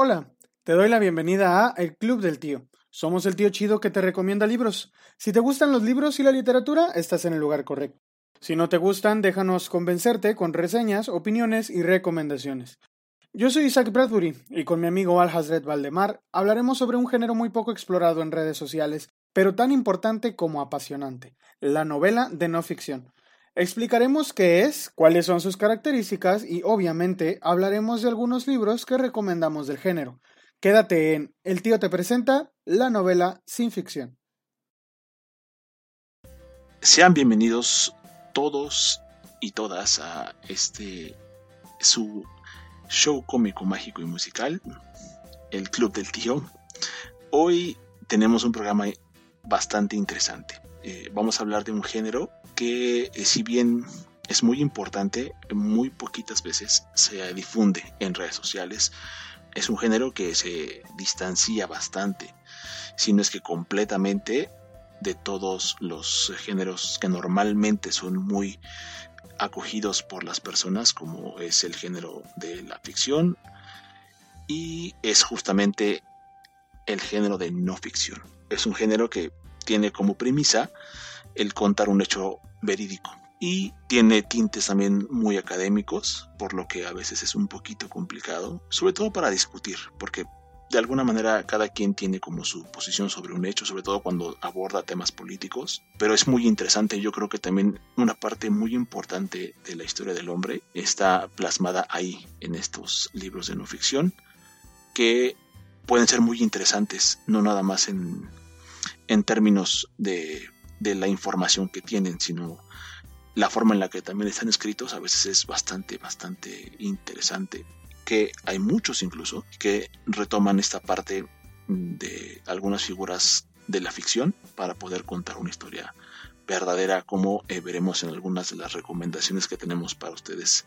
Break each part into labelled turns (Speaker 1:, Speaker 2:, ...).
Speaker 1: Hola, te doy la bienvenida a El Club del Tío. Somos el tío chido que te recomienda libros. Si te gustan los libros y la literatura, estás en el lugar correcto. Si no te gustan, déjanos convencerte con reseñas, opiniones y recomendaciones. Yo soy Isaac Bradbury y con mi amigo Al Hazred Valdemar hablaremos sobre un género muy poco explorado en redes sociales, pero tan importante como apasionante, la novela de no ficción. Explicaremos qué es, cuáles son sus características y obviamente hablaremos de algunos libros que recomendamos del género. Quédate en El tío te presenta la novela sin ficción.
Speaker 2: Sean bienvenidos todos y todas a este su show cómico, mágico y musical, El Club del Tío. Hoy tenemos un programa bastante interesante. Eh, vamos a hablar de un género que eh, si bien es muy importante, muy poquitas veces se difunde en redes sociales. Es un género que se distancia bastante, si no es que completamente, de todos los géneros que normalmente son muy acogidos por las personas, como es el género de la ficción, y es justamente el género de no ficción. Es un género que tiene como premisa el contar un hecho verídico. Y tiene tintes también muy académicos, por lo que a veces es un poquito complicado, sobre todo para discutir, porque de alguna manera cada quien tiene como su posición sobre un hecho, sobre todo cuando aborda temas políticos, pero es muy interesante, yo creo que también una parte muy importante de la historia del hombre está plasmada ahí en estos libros de no ficción, que pueden ser muy interesantes, no nada más en, en términos de de la información que tienen, sino la forma en la que también están escritos a veces es bastante, bastante interesante. Que hay muchos incluso que retoman esta parte de algunas figuras de la ficción para poder contar una historia verdadera, como eh, veremos en algunas de las recomendaciones que tenemos para ustedes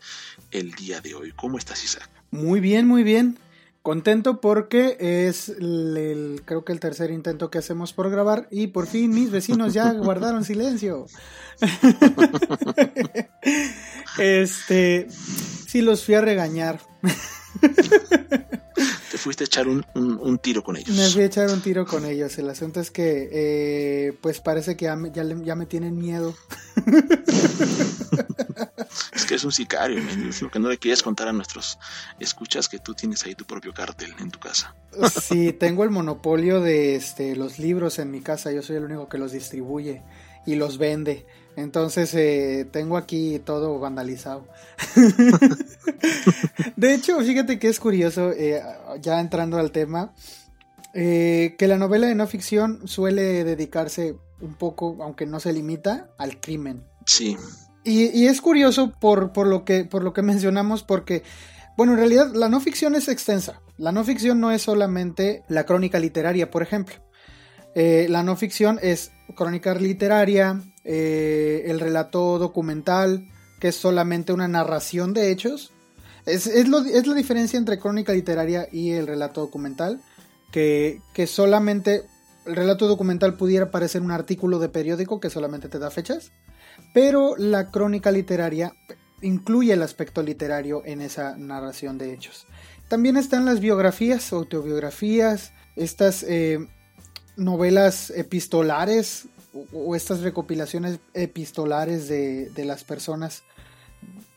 Speaker 2: el día de hoy. ¿Cómo estás, Isaac?
Speaker 1: Muy bien, muy bien. Contento porque es el, creo que el tercer intento que hacemos por grabar y por fin mis vecinos ya guardaron silencio. este, sí los fui a regañar.
Speaker 2: Te fuiste a echar un, tiro con ellos.
Speaker 1: Me fui a echar un tiro con ellos. El asunto es que, eh, pues parece que ya ya me tienen miedo.
Speaker 2: Es que es un sicario, lo que no le quieres contar a nuestros escuchas que tú tienes ahí tu propio cártel en tu casa.
Speaker 1: Sí, tengo el monopolio de este, los libros en mi casa, yo soy el único que los distribuye y los vende. Entonces eh, tengo aquí todo vandalizado. de hecho, fíjate que es curioso, eh, ya entrando al tema, eh, que la novela de no ficción suele dedicarse un poco, aunque no se limita, al crimen.
Speaker 2: Sí.
Speaker 1: Y, es curioso por, lo que mencionamos, porque, bueno, en realidad la no ficción es extensa. La no ficción no es solamente la crónica literaria, por ejemplo. Eh, la no ficción es crónica literaria, eh, el relato documental, que es solamente una narración de hechos. Es, es, la diferencia entre crónica literaria y el relato documental, que, que solamente el relato documental pudiera parecer un artículo de periódico que solamente te da fechas pero la crónica literaria incluye el aspecto literario en esa narración de hechos. También están las biografías, autobiografías, estas eh, novelas epistolares o, estas recopilaciones epistolares de, de las personas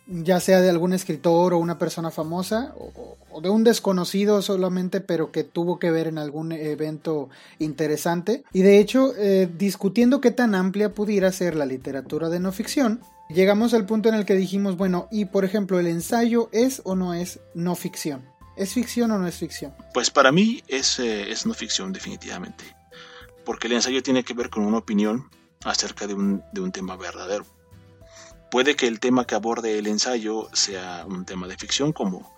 Speaker 1: ya sea de algún escritor o una persona famosa o, de un desconocido solamente pero que tuvo que ver en algún evento interesante. Y de hecho eh, discutiendo qué tan amplia pudiera ser la literatura de no ficción llegamos al punto en el que dijimos bueno y por ejemplo el ensayo es o no es no ficción ¿Es ficción o no es ficción?
Speaker 2: Pues para mí es, eh, es no ficción definitivamente. Porque el ensayo tiene que ver con una opinión acerca de un, de un tema verdadero Puede que el tema que aborde el ensayo sea un tema de ficción, como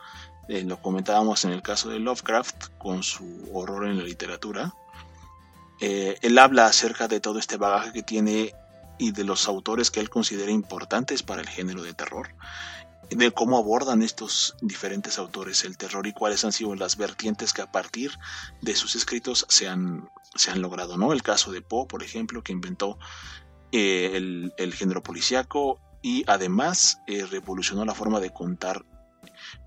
Speaker 2: eh, lo comentábamos en el caso de Lovecraft con su horror en la literatura. Eh, él habla acerca de todo este bagaje que tiene y de los autores que él considera importantes para el género de terror, de cómo abordan estos diferentes autores el terror y cuáles han sido las vertientes que a partir de sus escritos se han, se han logrado. ¿no? El caso de Poe, por ejemplo, que inventó eh, el, el, género policíaco y además eh, revolucionó la forma de contar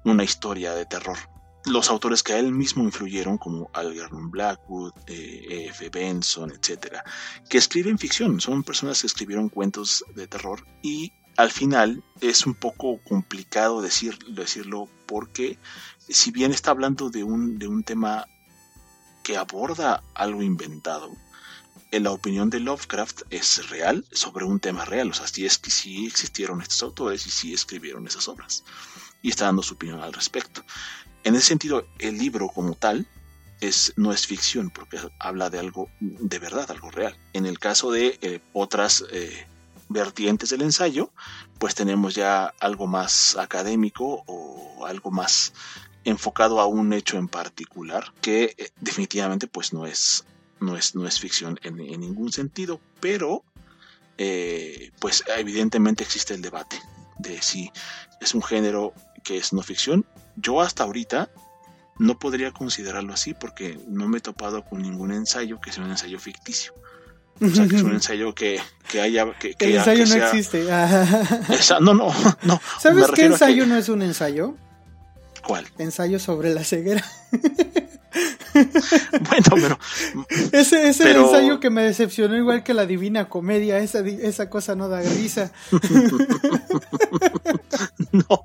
Speaker 2: una historia de terror. los autores que a él mismo influyeron, como Algernon Blackwood, eh, F. Benson, etcétera, que escriben ficción, son personas que escribieron cuentos de terror y al final es un poco complicado decir, decirlo porque si bien está hablando de un, de un tema que aborda algo inventado, en la opinión de Lovecraft es real sobre un tema real, o sea, si es que sí existieron estos autores y sí escribieron esas obras y está dando su opinión al respecto. En ese sentido, el libro como tal es, no es ficción porque habla de algo de verdad, algo real. En el caso de eh, otras eh, vertientes del ensayo, pues tenemos ya algo más académico o algo más enfocado a un hecho en particular que eh, definitivamente pues no es no es, no es ficción en, ningún sentido pero pues evidentemente existe el debate de si es un género que es no ficción yo hasta ahorita no podría considerarlo así porque no me he topado con ningún ensayo que sea un ensayo ficticio. O sea, que es un ensayo que, haya... Que,
Speaker 1: el ensayo no existe.
Speaker 2: no, no, no.
Speaker 1: ¿Sabes qué ensayo no es un ensayo?
Speaker 2: ¿Cuál?
Speaker 1: Ensayo sobre la ceguera.
Speaker 2: bueno, pero...
Speaker 1: Ese es el ensayo que me decepcionó igual que la Divina Comedia. Esa, esa cosa no da risa.
Speaker 2: no,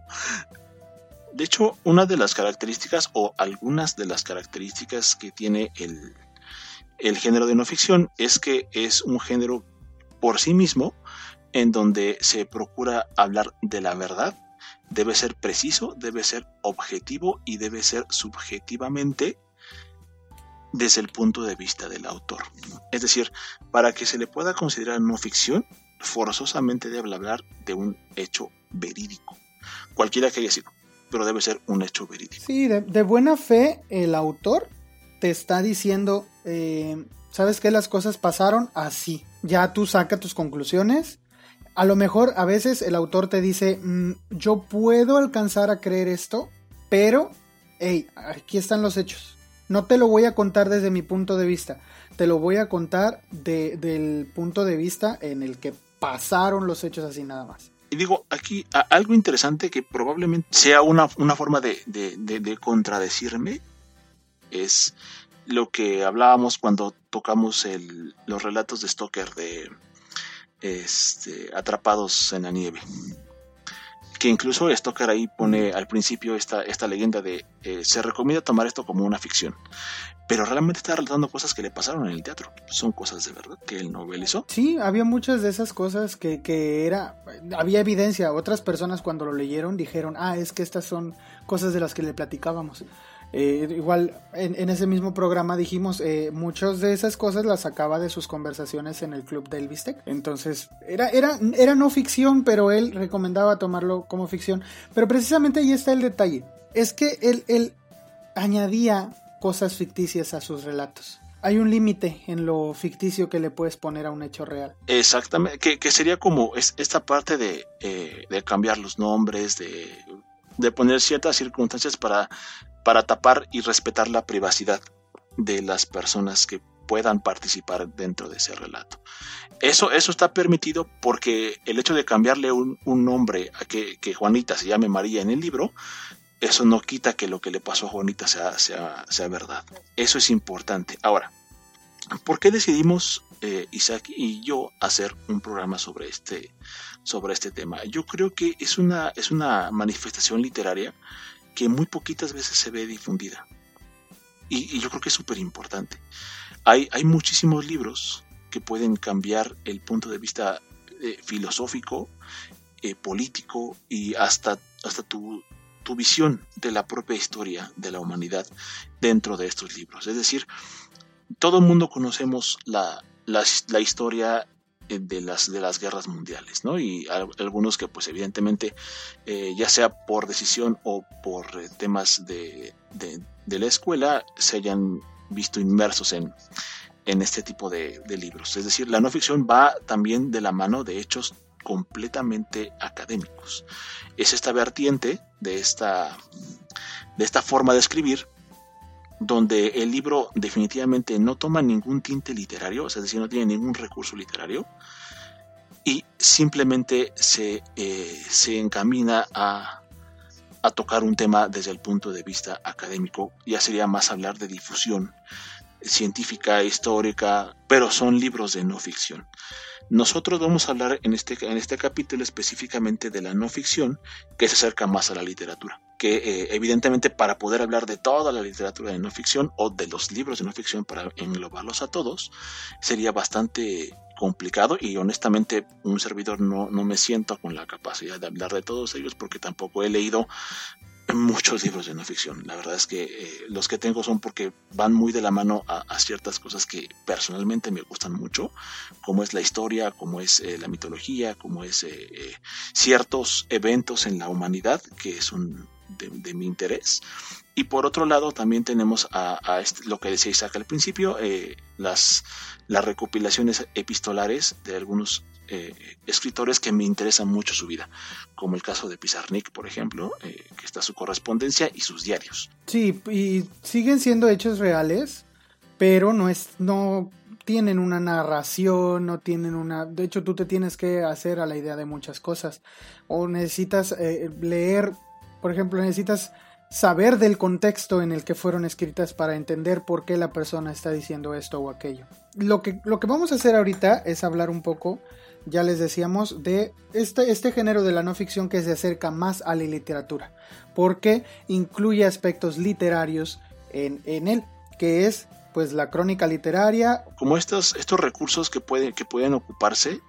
Speaker 2: de hecho, una de las características o algunas de las características que tiene el, género de no ficción es que es un género por sí mismo en donde se procura hablar de la verdad, debe ser preciso, debe ser objetivo y debe ser subjetivamente desde el punto de vista del autor. Es decir, para que se le pueda considerar no ficción, forzosamente debe hablar de un hecho verídico, cualquiera que haya sido pero debe ser un hecho verídico.
Speaker 1: Sí, de, buena fe el autor te está diciendo, eh, ¿sabes qué? Las cosas pasaron así. Ya tú saca tus conclusiones. A lo mejor a veces el autor te dice, mm, yo puedo alcanzar a creer esto, pero, hey, aquí están los hechos. No te lo voy a contar desde mi punto de vista, te lo voy a contar del punto de vista en el que pasaron los hechos así nada más.
Speaker 2: Y digo, aquí algo interesante que probablemente sea una, forma de, contradecirme es lo que hablábamos cuando tocamos el, los relatos de Stoker de este, Atrapados en la Nieve. Que incluso Stoker ahí pone al principio esta, esta leyenda de eh, se recomienda tomar esto como una ficción pero realmente está relatando cosas que le pasaron en el teatro. Son cosas de verdad que él novelizó.
Speaker 1: Sí, había muchas de esas cosas que, que era, había evidencia. Otras personas cuando lo leyeron dijeron, ah, es que estas son cosas de las que le platicábamos. Eh, igual en, ese mismo programa dijimos, eh, muchas de esas cosas las sacaba de sus conversaciones en el club del Bistec. Entonces, era, era, era no ficción, pero él recomendaba tomarlo como ficción. Pero precisamente ahí está el detalle. Es que él, él añadía cosas ficticias a sus relatos. Hay un límite en lo ficticio que le puedes poner a un hecho real.
Speaker 2: Exactamente, que, sería como esta parte de, eh, de cambiar los nombres, de, de, poner ciertas circunstancias para, para tapar y respetar la privacidad de las personas que puedan participar dentro de ese relato. Eso, eso está permitido porque el hecho de cambiarle un, nombre a que, que, Juanita se llame María en el libro eso no quita que lo que le pasó a Juanita sea, sea, sea verdad. Eso es importante. Ahora, ¿por qué decidimos eh, Isaac y yo hacer un programa sobre este, sobre este tema? Yo creo que es una, es una manifestación literaria que muy poquitas veces se ve difundida. Y, yo creo que es súper importante. Hay, hay muchísimos libros que pueden cambiar el punto de vista eh, filosófico, eh, político y hasta, hasta tu, tu visión de la propia historia de la humanidad dentro de estos libros. Es decir, todo el mundo conocemos la, la, historia de las, de las guerras mundiales, ¿no? Y algunos que pues evidentemente, eh, ya sea por decisión o por eh, temas de, de, la escuela, se hayan visto inmersos en, en este tipo de, de, libros. Es decir, la no ficción va también de la mano de hechos completamente académicos. Es esta vertiente de esta, de esta forma de escribir donde el libro definitivamente no toma ningún tinte literario, es decir, no tiene ningún recurso literario, y simplemente se, eh, se encamina a, a tocar un tema desde el punto de vista académico, ya sería más hablar de difusión científica, histórica, pero son libros de no ficción. Nosotros vamos a hablar en este, en este capítulo específicamente de la no ficción, que se acerca más a la literatura. Que eh, evidentemente para poder hablar de toda la literatura de no ficción o de los libros de no ficción para englobarlos a todos, sería bastante complicado y honestamente un servidor no, no me siento con la capacidad de hablar de todos ellos porque tampoco he leído muchos libros de no ficción. La verdad es que eh, los que tengo son porque van muy de la mano a, ciertas cosas que personalmente me gustan mucho, como es la historia, como es eh, la mitología, como es eh, ciertos eventos en la humanidad que son de, mi interés. Y por otro lado también tenemos a, este, lo que decía Isaac al principio, las, las recopilaciones epistolares de algunos eh, escritores que me interesan mucho su vida, como el caso de Pizarnik, por ejemplo, eh, que está su correspondencia y sus diarios.
Speaker 1: Sí, y siguen siendo hechos reales, pero no es, no tienen una narración, no tienen una... De hecho, tú te tienes que hacer a la idea de muchas cosas. O necesitas eh, leer, por ejemplo, necesitas saber del contexto en el que fueron escritas para entender por qué la persona está diciendo esto o aquello. Lo que, lo que vamos a hacer ahorita es hablar un poco ya les decíamos, de este, este género de la no ficción que se acerca más a la literatura, porque incluye aspectos literarios en, él, que es pues la crónica literaria.
Speaker 2: Como estos, estos recursos que, pueden que pueden ocuparse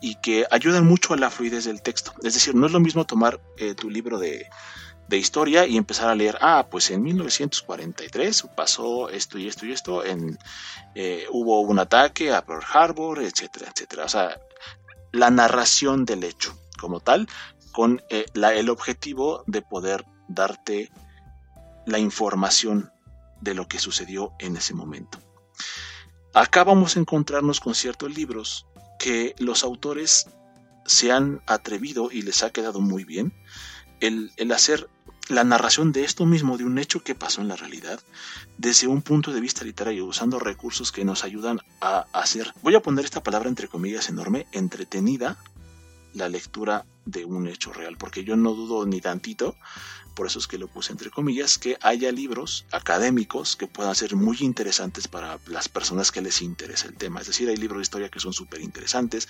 Speaker 2: y que ayudan mucho a la fluidez del texto. Es decir, no es lo mismo tomar eh, tu libro de, de historia y empezar a leer, ah, pues en 1943 pasó esto y esto y esto, en, eh, hubo un ataque a Pearl Harbor, etcétera, etcétera. O sea, la narración del hecho como tal, con eh, la, el objetivo de poder darte la información de lo que sucedió en ese momento. Acá vamos a encontrarnos con ciertos libros que los autores se han atrevido y les ha quedado muy bien el, hacer la narración de esto mismo, de un hecho que pasó en la realidad, desde un punto de vista literario, usando recursos que nos ayudan a hacer, voy a poner esta palabra entre comillas enorme, entretenida la lectura de un hecho real, porque yo no dudo ni tantito, por eso es que lo puse entre comillas, que haya libros académicos que puedan ser muy interesantes para las personas que les interesa el tema. Es decir, hay libros de historia que son súper interesantes,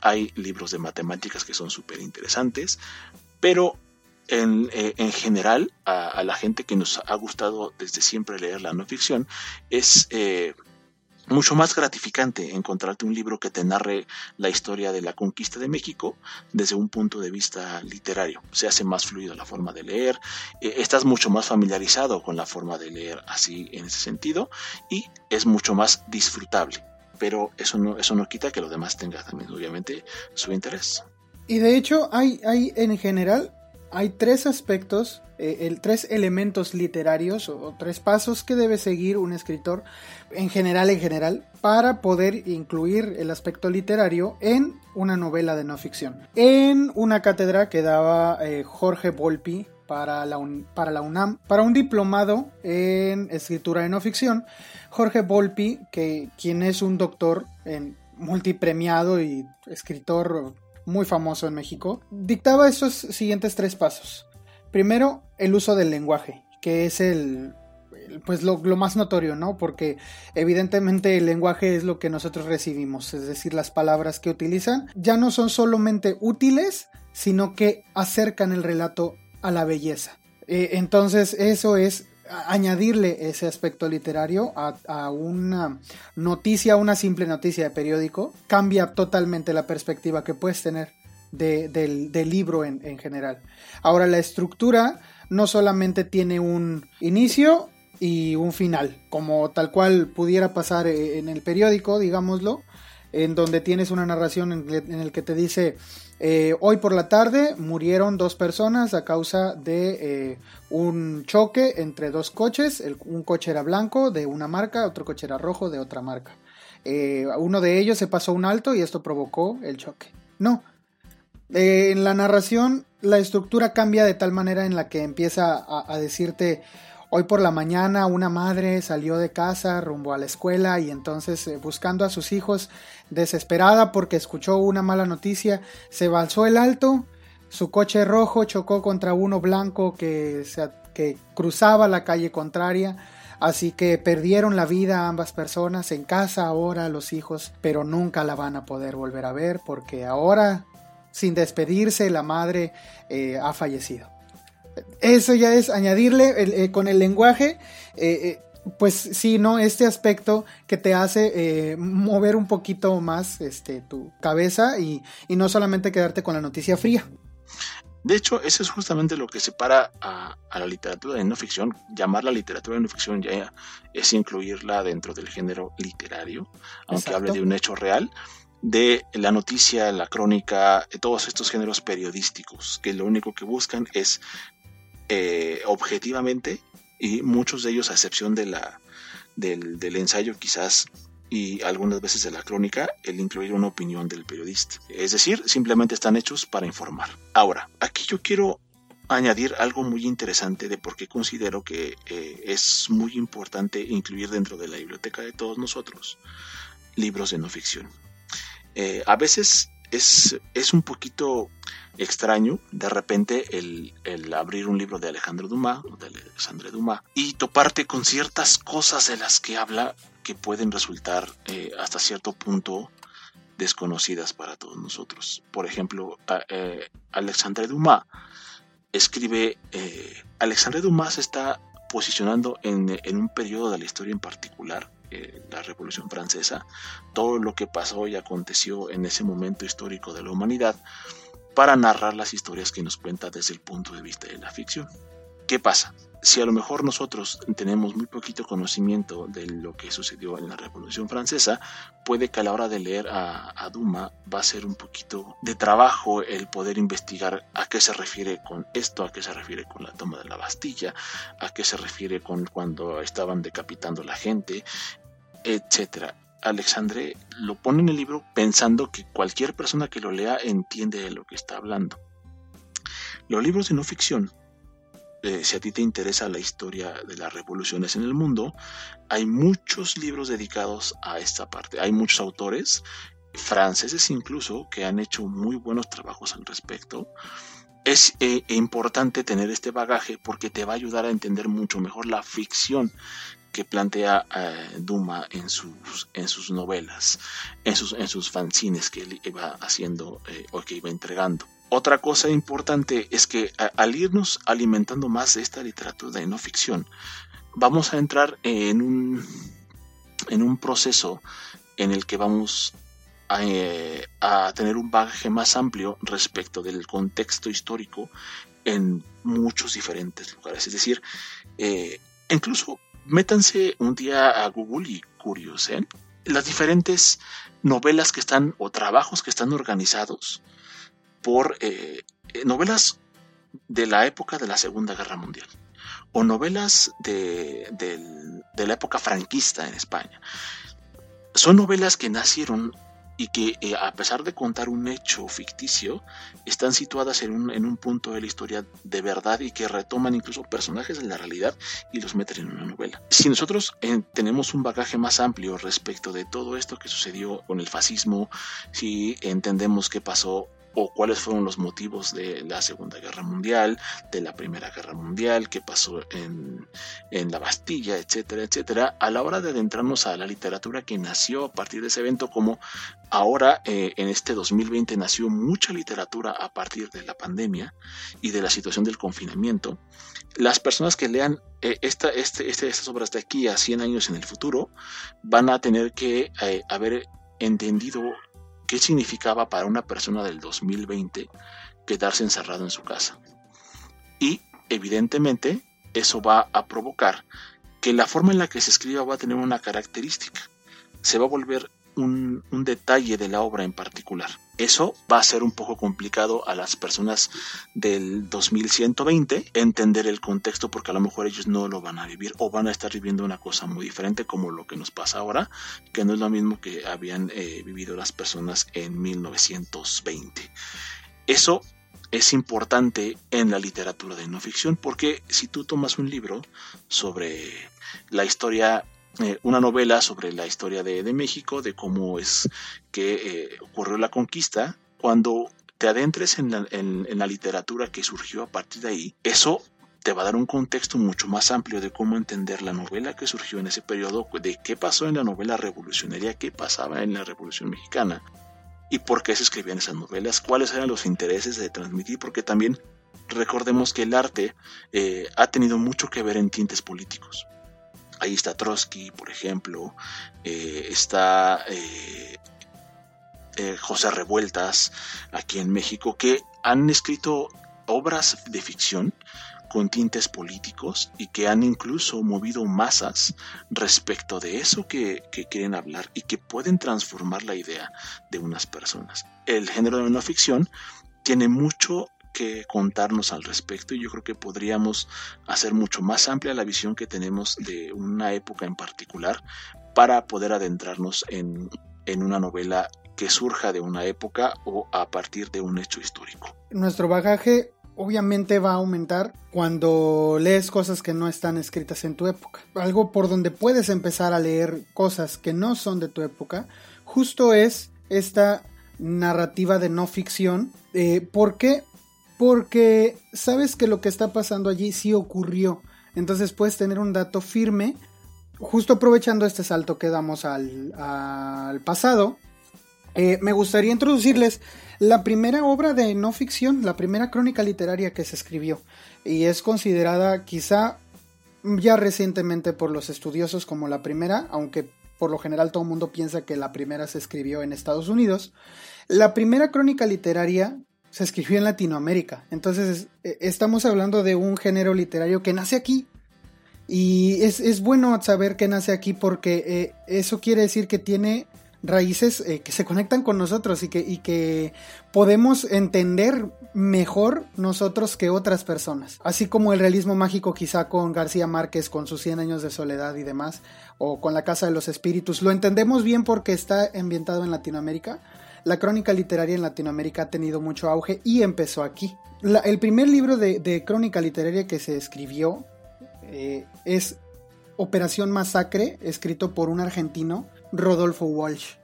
Speaker 2: hay libros de matemáticas que son súper interesantes, pero en, eh, en general a, la gente que nos ha gustado desde siempre leer la no ficción es eh, mucho más gratificante encontrarte un libro que te narre la historia de la conquista de México desde un punto de vista literario. Se hace más fluido la forma de leer, eh, estás mucho más familiarizado con la forma de leer así en ese sentido y es mucho más disfrutable. Pero eso no, eso no quita que lo demás tenga también obviamente su interés.
Speaker 1: Y de hecho hay, hay en general hay tres aspectos, eh, tres elementos literarios o, tres pasos que debe seguir un escritor en general, en general, para poder incluir el aspecto literario en una novela de no ficción. En una cátedra que daba eh, Jorge Volpi para la, para la UNAM, para un diplomado en escritura de no ficción, Jorge Volpi, que, quien es un doctor en multipremiado y escritor muy famoso en México, dictaba estos siguientes tres pasos. Primero, el uso del lenguaje, que es el, pues lo, más notorio, ¿no? Porque evidentemente el lenguaje es lo que nosotros recibimos, es decir, las palabras que utilizan ya no son solamente útiles, sino que acercan el relato a la belleza. Eh, entonces eso es añadirle ese aspecto literario a, una noticia, una simple noticia de periódico, cambia totalmente la perspectiva que puedes tener del, libro en, en general. Ahora la estructura no solamente tiene un inicio y un final, como tal cual pudiera pasar eh, en el periódico, digámoslo, en donde tienes una narración en, el que te dice eh, hoy por la tarde murieron dos personas a causa de eh, un choque entre dos coches, un coche era blanco de una marca, otro coche era rojo de otra marca. Eh, uno de ellos se pasó un alto y esto provocó el choque. No. en la narración la estructura cambia de tal manera en la que empieza a decirte Hoy por la mañana una madre salió de casa rumbo a la escuela y entonces eh, buscando a sus hijos desesperada porque escuchó una mala noticia, se balzó el alto, su coche rojo chocó contra uno blanco que, se, que cruzaba la calle contraria. Así que perdieron la vida ambas personas en casa ahora los hijos, pero nunca la van a poder volver a ver porque ahora, sin despedirse, la madre eh, ha fallecido. Eso ya es añadirle eh, con el lenguaje, eh, pues sí, ¿no? Este aspecto que te hace mover un poquito más este, tu cabeza y no solamente quedarte con la noticia fría.
Speaker 2: De hecho, eso es justamente lo que separa a, la literatura de no ficción. Llamarla literatura de no ficción ya es incluirla dentro del género literario, aunque hable de un hecho real, de la noticia, la crónica, de todos estos géneros periodísticos, que lo único que buscan es eh, objetivamente, y muchos de ellos a excepción de la, del, ensayo quizás y algunas veces de la crónica el incluir una opinión del periodista. Es decir, simplemente están hechos para informar. Ahora, aquí yo quiero añadir algo muy interesante de por qué considero que eh, es muy importante incluir dentro de la biblioteca de todos nosotros libros de no ficción. Eh, a veces es, es un poquito extraño de repente el, el, abrir un libro de Alejandro Dumas o de Alexandre Dumas y toparte con ciertas cosas de las que habla que pueden resultar eh, hasta cierto punto desconocidas para todos nosotros. Por ejemplo, eh, Alexandre Dumas escribe, eh, Alexandre Dumas está posicionando en, en, un periodo de la historia en particular, la Revolución Francesa, todo lo que pasó y aconteció en ese momento histórico de la humanidad, para narrar las historias que nos cuenta desde el punto de vista de la ficción. ¿Qué pasa? Si a lo mejor nosotros tenemos muy poquito conocimiento de lo que sucedió en la Revolución Francesa, puede que a la hora de leer a, Duma va a ser un poquito de trabajo el poder investigar a qué se refiere con esto, a qué se refiere con la toma de la Bastilla, a qué se refiere con cuando estaban decapitando la gente, etcétera. Alexandre lo pone en el libro pensando que cualquier persona que lo lea entiende de lo que está hablando. Los libros de no ficción eh, si a ti te interesa la historia de las revoluciones en el mundo, hay muchos libros dedicados a esta parte. Hay muchos autores, franceses incluso, que han hecho muy buenos trabajos al respecto. Es eh, importante tener este bagaje porque te va a ayudar a entender mucho mejor la ficción que plantea eh, Duma en sus, en sus novelas, en sus, en sus fanzines que él iba haciendo o que iba entregando. Otra cosa importante es que al irnos alimentando más de esta literatura de no ficción, vamos a entrar en un, en un proceso en el que vamos a, eh, tener un bagaje más amplio respecto del contexto histórico en muchos diferentes lugares. Es decir, eh, incluso métanse un día a Google y curiosen las diferentes novelas que están o trabajos que están organizados por eh, eh, novelas de la época de la Segunda Guerra Mundial o novelas de, la época franquista en España. Son novelas que nacieron y que eh, a pesar de contar un hecho ficticio, están situadas en un, en un, punto de la historia de verdad y que retoman incluso personajes de la realidad y los meten en una novela. Si nosotros tenemos un bagaje más amplio respecto de todo esto que sucedió con el fascismo, si entendemos qué pasó o cuáles fueron los motivos de la Segunda Guerra Mundial, de la Primera Guerra Mundial, qué pasó en, la Bastilla, etcétera, etcétera, a la hora de adentrarnos a la literatura que nació a partir de ese evento, como ahora eh, en este 2020 nació mucha literatura a partir de la pandemia y de la situación del confinamiento, las personas que lean eh, esta, este, este, estas obras de aquí a 100 años en el futuro van a tener que eh, haber entendido qué significaba para una persona del 2020 quedarse encerrado en su casa. Y evidentemente eso va a provocar que la forma en la que se escriba va a tener una característica. Se va a volver un, detalle de la obra en particular. Eso va a ser un poco complicado a las personas del 2120 entender el contexto porque a lo mejor ellos no lo van a vivir o van a estar viviendo una cosa muy diferente como lo que nos pasa ahora, que no es lo mismo que habían eh, vivido las personas en 1920. Eso es importante en la literatura de no ficción porque si tú tomas un libro sobre la historia eh, una novela sobre la historia de, México, de cómo es que eh, ocurrió la conquista, cuando te adentres en la, en la literatura que surgió a partir de ahí, eso te va a dar un contexto mucho más amplio de cómo entender la novela que surgió en ese periodo, de qué pasó en la novela revolucionaria, qué pasaba en la Revolución Mexicana y por qué se escribían esas novelas, cuáles eran los intereses de transmitir, porque también recordemos que el arte eh, ha tenido mucho que ver en tintes políticos. Ahí está Trotsky, por ejemplo, eh, está eh, José Revueltas aquí en México, que han escrito obras de ficción con tintes políticos y que han incluso movido masas respecto de eso que, quieren hablar y que pueden transformar la idea de unas personas. El género de no ficción tiene mucho que contarnos al respecto y yo creo que podríamos hacer mucho más amplia la visión que tenemos de una época en particular para poder adentrarnos en, en una novela que surja de una época o a partir de un hecho histórico.
Speaker 1: Nuestro bagaje obviamente va a aumentar cuando lees cosas que no están escritas en tu época. Algo por donde puedes empezar a leer cosas que no son de tu época, justo es esta narrativa de no ficción. Eh, ¿Por qué? Porque sabes que lo que está pasando allí sí ocurrió. Entonces puedes tener un dato firme. Justo aprovechando este salto que damos al, pasado, eh, me gustaría introducirles la primera obra de no ficción, la primera crónica literaria que se escribió, y es considerada quizá ya recientemente por los estudiosos como la primera, aunque por lo general todo el mundo piensa que la primera se escribió en Estados Unidos. La primera crónica literaria se escribió en Latinoamérica, entonces eh, estamos hablando de un género literario que nace aquí. Y es, bueno saber que nace aquí porque eh, eso quiere decir que tiene raíces eh, que se conectan con nosotros y que, y que podemos entender mejor nosotros que otras personas. Así como el realismo mágico quizá con García Márquez con sus 100 años de soledad y demás, o con la Casa de los Espíritus, lo entendemos bien porque está ambientado en Latinoamérica. La crónica literaria en Latinoamérica ha tenido mucho auge y empezó aquí. el primer libro de, crónica literaria que se escribió eh, es Operación Masacre, escrito por un argentino Rodolfo Walsh.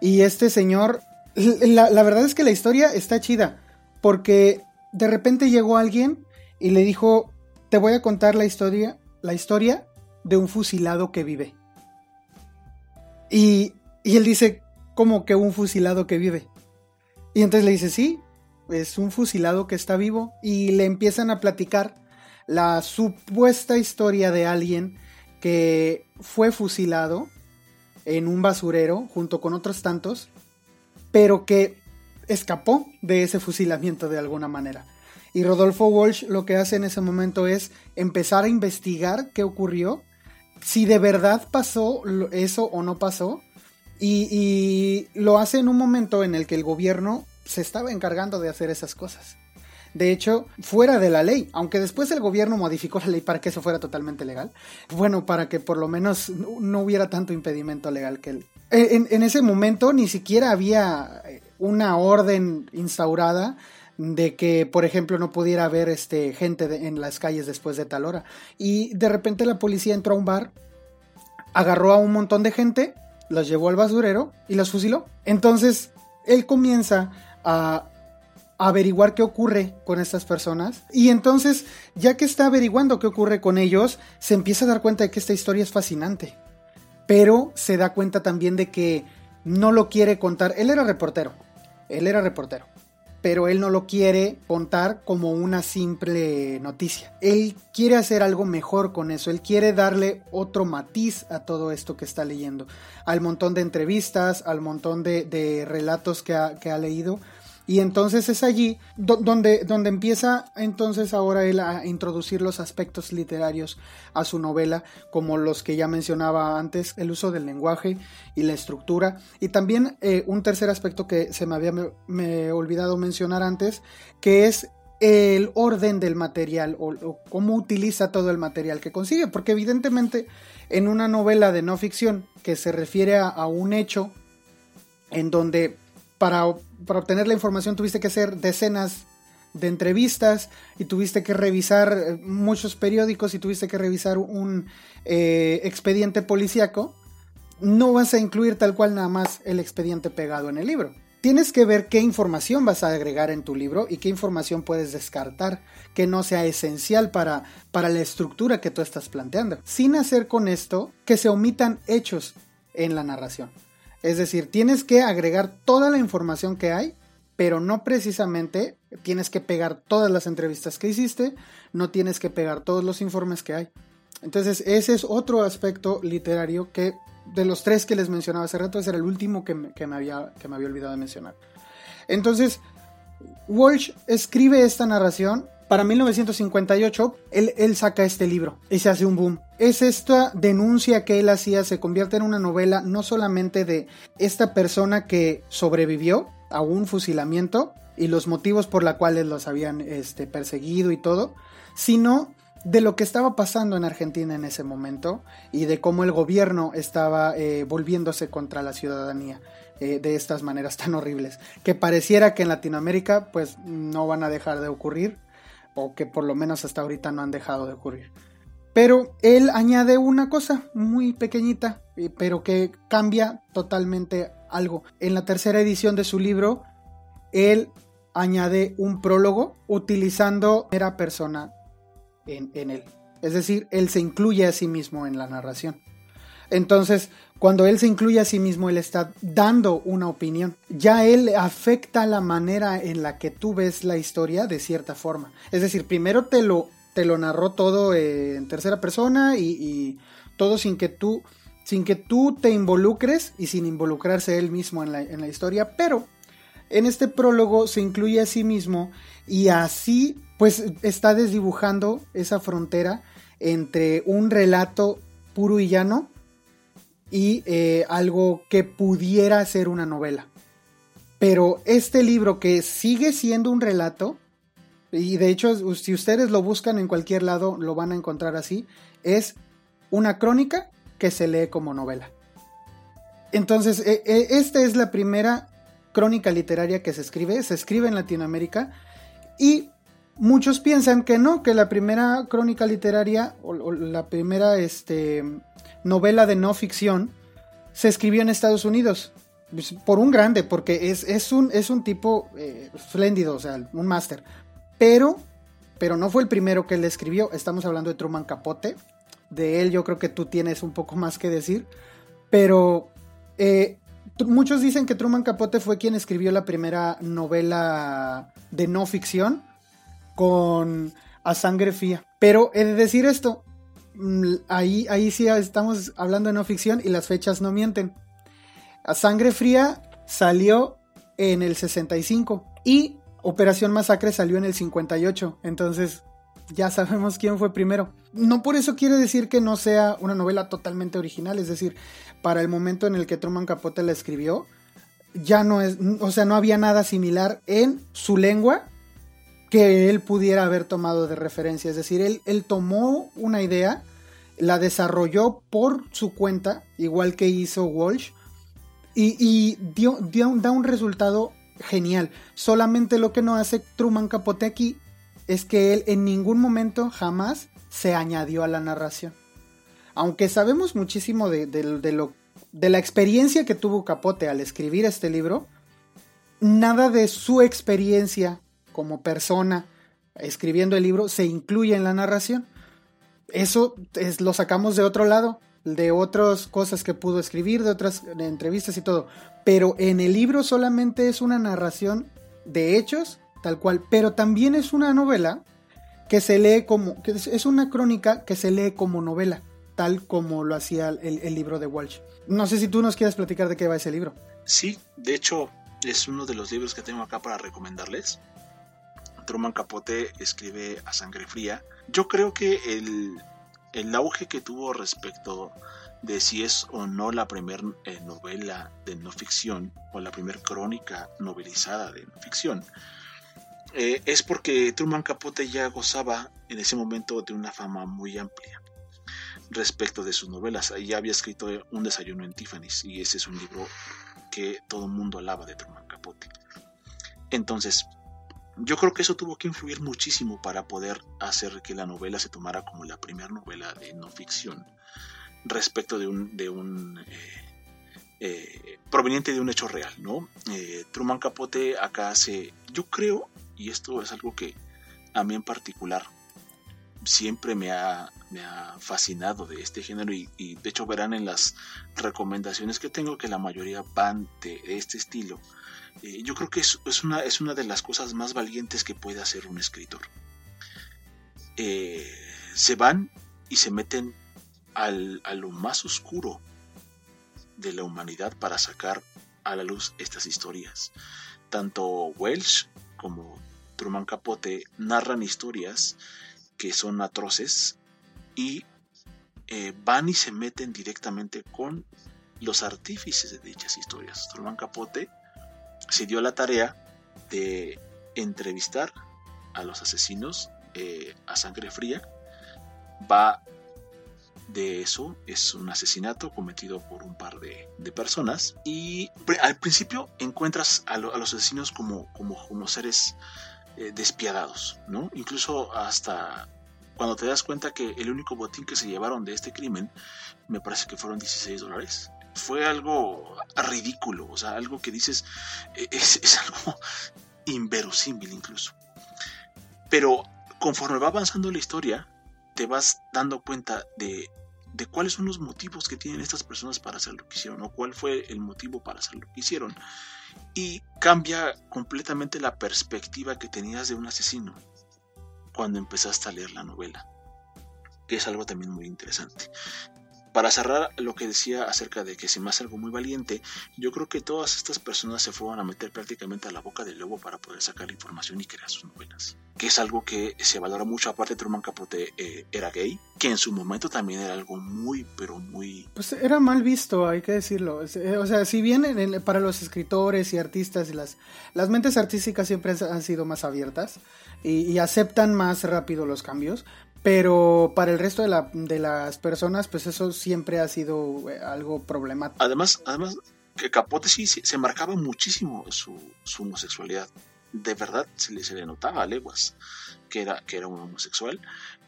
Speaker 1: Y este señor, la, verdad es que la historia está chida, porque de repente llegó alguien y le dijo, te voy a contar la historia, la historia de un fusilado que vive. Y, y él dice, ¿cómo que un fusilado que vive? Y entonces le dice, sí, es un fusilado que está vivo. Y le empiezan a platicar la supuesta historia de alguien que fue fusilado en un basurero junto con otros tantos, pero que escapó de ese fusilamiento de alguna manera. Y Rodolfo Walsh lo que hace en ese momento es empezar a investigar qué ocurrió, si de verdad pasó eso o no pasó, y, lo hace en un momento en el que el gobierno se estaba encargando de hacer esas cosas de hecho, fuera de la ley, aunque después el gobierno modificó la ley para que eso fuera totalmente legal, bueno, para que por lo menos no hubiera tanto impedimento legal que él. En, en ese momento ni siquiera había una orden instaurada de que, por ejemplo, no pudiera haber este, gente en las calles después de tal hora. Y de repente la policía entró a un bar, agarró a un montón de gente, los llevó al basurero y los fusiló. Entonces, él comienza a averiguar qué ocurre con estas personas. Y entonces, ya que está averiguando qué ocurre con ellos, se empieza a dar cuenta de que esta historia es fascinante. Pero se da cuenta también de que no lo quiere contar. Él era reportero. Él era reportero. Pero él no lo quiere contar como una simple noticia. Él quiere hacer algo mejor con eso. Él quiere darle otro matiz a todo esto que está leyendo. Al montón de entrevistas, al montón de, relatos que ha leído y entonces es allí donde, donde empieza entonces ahora él a introducir los aspectos literarios a su novela, como los que ya mencionaba antes, el uso del lenguaje y la estructura. Y también eh, un tercer aspecto que se me había me, olvidado mencionar antes, que es el orden del material o, cómo utiliza todo el material que consigue, porque evidentemente en una novela de no ficción que se refiere a un hecho en donde para, obtener la información tuviste que hacer decenas de entrevistas y tuviste que revisar eh, muchos periódicos y tuviste que revisar un eh, expediente policíaco, no vas a incluir tal cual nada más el expediente pegado en el libro. tienes que ver qué información vas a agregar en tu libro y qué información puedes descartar que no sea esencial para, para la estructura que tú estás planteando, sin hacer con esto que se omitan hechos en la narración. Es decir, tienes que agregar toda la información que hay, pero no precisamente tienes que pegar todas las entrevistas que hiciste, no tienes que pegar todos los informes que hay. Entonces, ese es otro aspecto literario que de los tres que les mencionaba hace rato, ese era el último que me, había, que me había olvidado de mencionar. Entonces, Walsh escribe esta narración. Para 1958, él, él, saca este libro y se hace un boom. Es esta denuncia que él hacía, se convierte en una novela no solamente de esta persona que sobrevivió a un fusilamiento y los motivos por los cuales los habían este, perseguido y todo, sino de lo que estaba pasando en Argentina en ese momento y de cómo el gobierno estaba eh, volviéndose contra la ciudadanía eh, de estas maneras tan horribles, que pareciera que en Latinoamérica pues no van a dejar de ocurrir que por lo menos hasta ahorita no han dejado de ocurrir. Pero él añade una cosa muy pequeñita, pero que cambia totalmente algo. En la tercera edición de su libro, él añade un prólogo utilizando primera persona en, él. Es decir, él se incluye a sí mismo en la narración. Entonces, cuando él se incluye a sí mismo, él está dando una opinión. Ya él afecta la manera en la que tú ves la historia de cierta forma. Es decir, primero te lo, te lo narró todo eh, en tercera persona y, todo sin que tú sin que tú te involucres y sin involucrarse él mismo en la, en la historia, pero en este prólogo se incluye a sí mismo y así pues está desdibujando esa frontera entre un relato puro y llano y eh, algo que pudiera ser una novela. Pero este libro que sigue siendo un relato, y de hecho si ustedes lo buscan en cualquier lado lo van a encontrar así, es una crónica que se lee como novela. Entonces, e, e, esta es la primera crónica literaria que se escribe, se escribe en Latinoamérica y Muchos piensan que no, que la primera crónica literaria o, la primera este, novela de no ficción se escribió en Estados Unidos pues, por un grande, porque es, es, un, es un tipo eh, espléndido, o sea, un máster. Pero, pero no fue el primero que él escribió. Estamos hablando de Truman Capote. De él yo creo que tú tienes un poco más que decir. Pero eh, muchos dicen que Truman Capote fue quien escribió la primera novela de no ficción con A Sangre Fría. Pero he de decir esto, ahí, ahí sí estamos hablando de no ficción y las fechas no mienten. A Sangre Fría salió en el 65 y Operación Masacre salió en el 58. Entonces ya sabemos quién fue primero. No por eso quiere decir que no sea una novela totalmente original, es decir, para el momento en el que Truman Capote la escribió, ya no es, o sea, no había nada similar en su lengua que él pudiera haber tomado de referencia. Es decir, él, tomó una idea, la desarrolló por su cuenta, igual que hizo Walsh, y, dio, da un resultado genial. Solamente lo que no hace Truman Capote aquí es que él en ningún momento jamás se añadió a la narración. Aunque sabemos muchísimo de, de la experiencia que tuvo Capote al escribir este libro, nada de su experiencia como persona escribiendo el libro se incluye en la narración. Eso es, lo sacamos de otro lado, de otras cosas que pudo escribir, de otras entrevistas y todo. Pero en el libro solamente es una narración de hechos, tal cual. Pero también es una novela que se lee como, es una crónica que se lee como novela, tal como lo hacía el, el libro de Walsh. No sé si tú nos quieres platicar de qué va ese libro.
Speaker 2: Sí, de hecho es uno de los libros que tengo acá para recomendarles. Truman Capote escribe a sangre fría. Yo creo que el, el auge que tuvo respecto de si es o no la primera eh, novela de no ficción o la primera crónica novelizada de no ficción, eh, es porque Truman Capote ya gozaba en ese momento de una fama muy amplia respecto de sus novelas. Ya había escrito Un desayuno en Tiffany's y ese es un libro que todo el mundo alaba de Truman Capote. Entonces, yo creo que eso tuvo que influir muchísimo para poder hacer que la novela se tomara como la primera novela de no ficción respecto de un, de un, eh, eh, proveniente de un hecho real, ¿no? Eh, Truman Capote acá hace, yo creo, y esto es algo que a mí en particular siempre me ha, me ha fascinado de este género y, de hecho verán en las recomendaciones que tengo que la mayoría van de, este estilo. Eh, yo creo que es, una, es una de las cosas más valientes que puede hacer un escritor. se van y se meten al, a lo más oscuro de la humanidad para sacar a la luz estas historias. Tanto Welsh como Truman Capote narran historias que son atroces y eh, van y se meten directamente con los artífices de dichas historias. Truman Capote se dio la tarea de entrevistar a los asesinos eh, a sangre fría, va de eso es un asesinato cometido por un par de, personas y al principio encuentras a, los asesinos como, como, seres eh, despiadados, ¿no? Incluso hasta cuando te das cuenta que el único botín que se llevaron de este crimen me parece que fueron 16 dólares. Fue algo ridículo, o sea, algo que dices e, es, algo inverosímil incluso. Pero conforme va avanzando la historia, te vas dando cuenta de de cuáles son los motivos que tienen estas personas para hacer lo que hicieron o cuál fue el motivo para hacer lo que hicieron. Y cambia completamente la perspectiva que tenías de un asesino cuando empezaste a leer la novela, que es algo también muy interesante. Para cerrar lo que decía acerca de que se me hace algo muy valiente, yo creo que todas estas personas se fueron a meter prácticamente a la boca del lobo para poder sacar información y crear sus novelas. Que es algo que se valora mucho, aparte Truman Capote eh, era gay, que en su momento también era algo muy, pero muy...
Speaker 1: Pues era mal visto, hay que decirlo. Eh, o sea, si bien para los escritores y artistas, las, las mentes artísticas siempre han sido más abiertas y, y aceptan más rápido los cambios, pero para el resto de, la, de las personas, pues eso siempre ha sido eh, algo problemático.
Speaker 2: Además, además que Capote sí se, marcaba muchísimo su, homosexualidad. De verdad se le, se le notaba a leguas que era, que era un homosexual.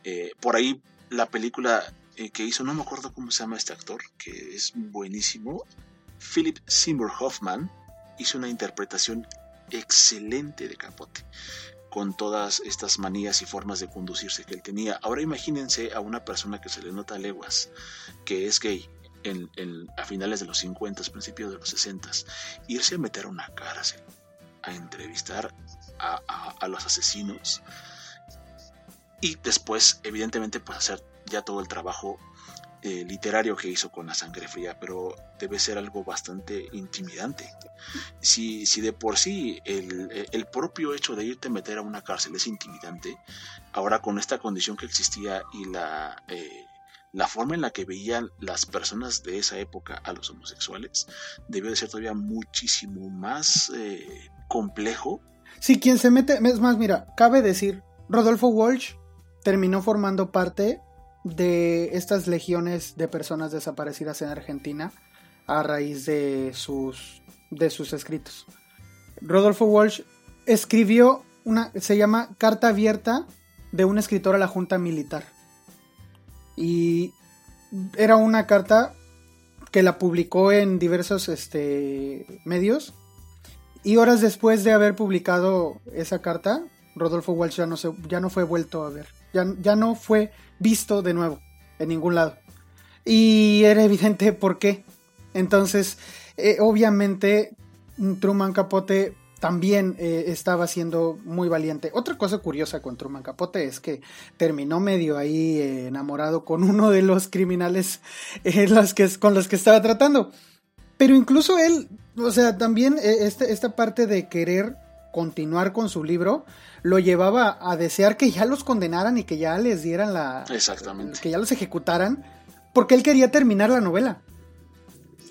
Speaker 2: Eh, por ahí la película eh, que hizo, no me acuerdo cómo se llama este actor, que es buenísimo, Philip Seymour Hoffman, hizo una interpretación excelente de Capote con todas estas manías y formas de conducirse que él tenía. Ahora imagínense a una persona que se le nota leguas, que es gay, en, a finales de los 50, principios de los 60, irse a meter a una cárcel, a entrevistar a, los asesinos y después, evidentemente, pues hacer ya todo el trabajo eh, literario que hizo con la sangre fría, pero debe ser algo bastante intimidante. Si, si de por sí el, el, propio hecho de irte a meter a una cárcel es intimidante, ahora con esta condición que existía y la, eh, la forma en la que veían las personas de esa época a los homosexuales, debió de ser todavía muchísimo más eh, complejo.
Speaker 1: Sí, quien se mete, es más, mira, cabe decir, Rodolfo Walsh terminó formando parte de estas legiones de personas desaparecidas en Argentina a raíz de sus, de sus escritos. Rodolfo Walsh escribió una, se llama Carta Abierta de un escritor a la Junta Militar. Y era una carta que la publicó en diversos este, medios. Y horas después de haber publicado esa carta, Rodolfo Walsh ya no, se, ya no fue vuelto a ver. Ya, ya no fue visto de nuevo en ningún lado. Y era evidente por qué. Entonces, eh, obviamente, Truman Capote también eh, estaba siendo muy valiente. Otra cosa curiosa con Truman Capote es que terminó medio ahí eh, enamorado con uno de los criminales que, con los que estaba tratando. Pero incluso él, o sea, también este, esta parte de querer continuar con su libro, lo llevaba a desear que ya los condenaran y que ya les dieran la...
Speaker 2: Exactamente.
Speaker 1: Que ya los ejecutaran, porque él quería terminar la novela.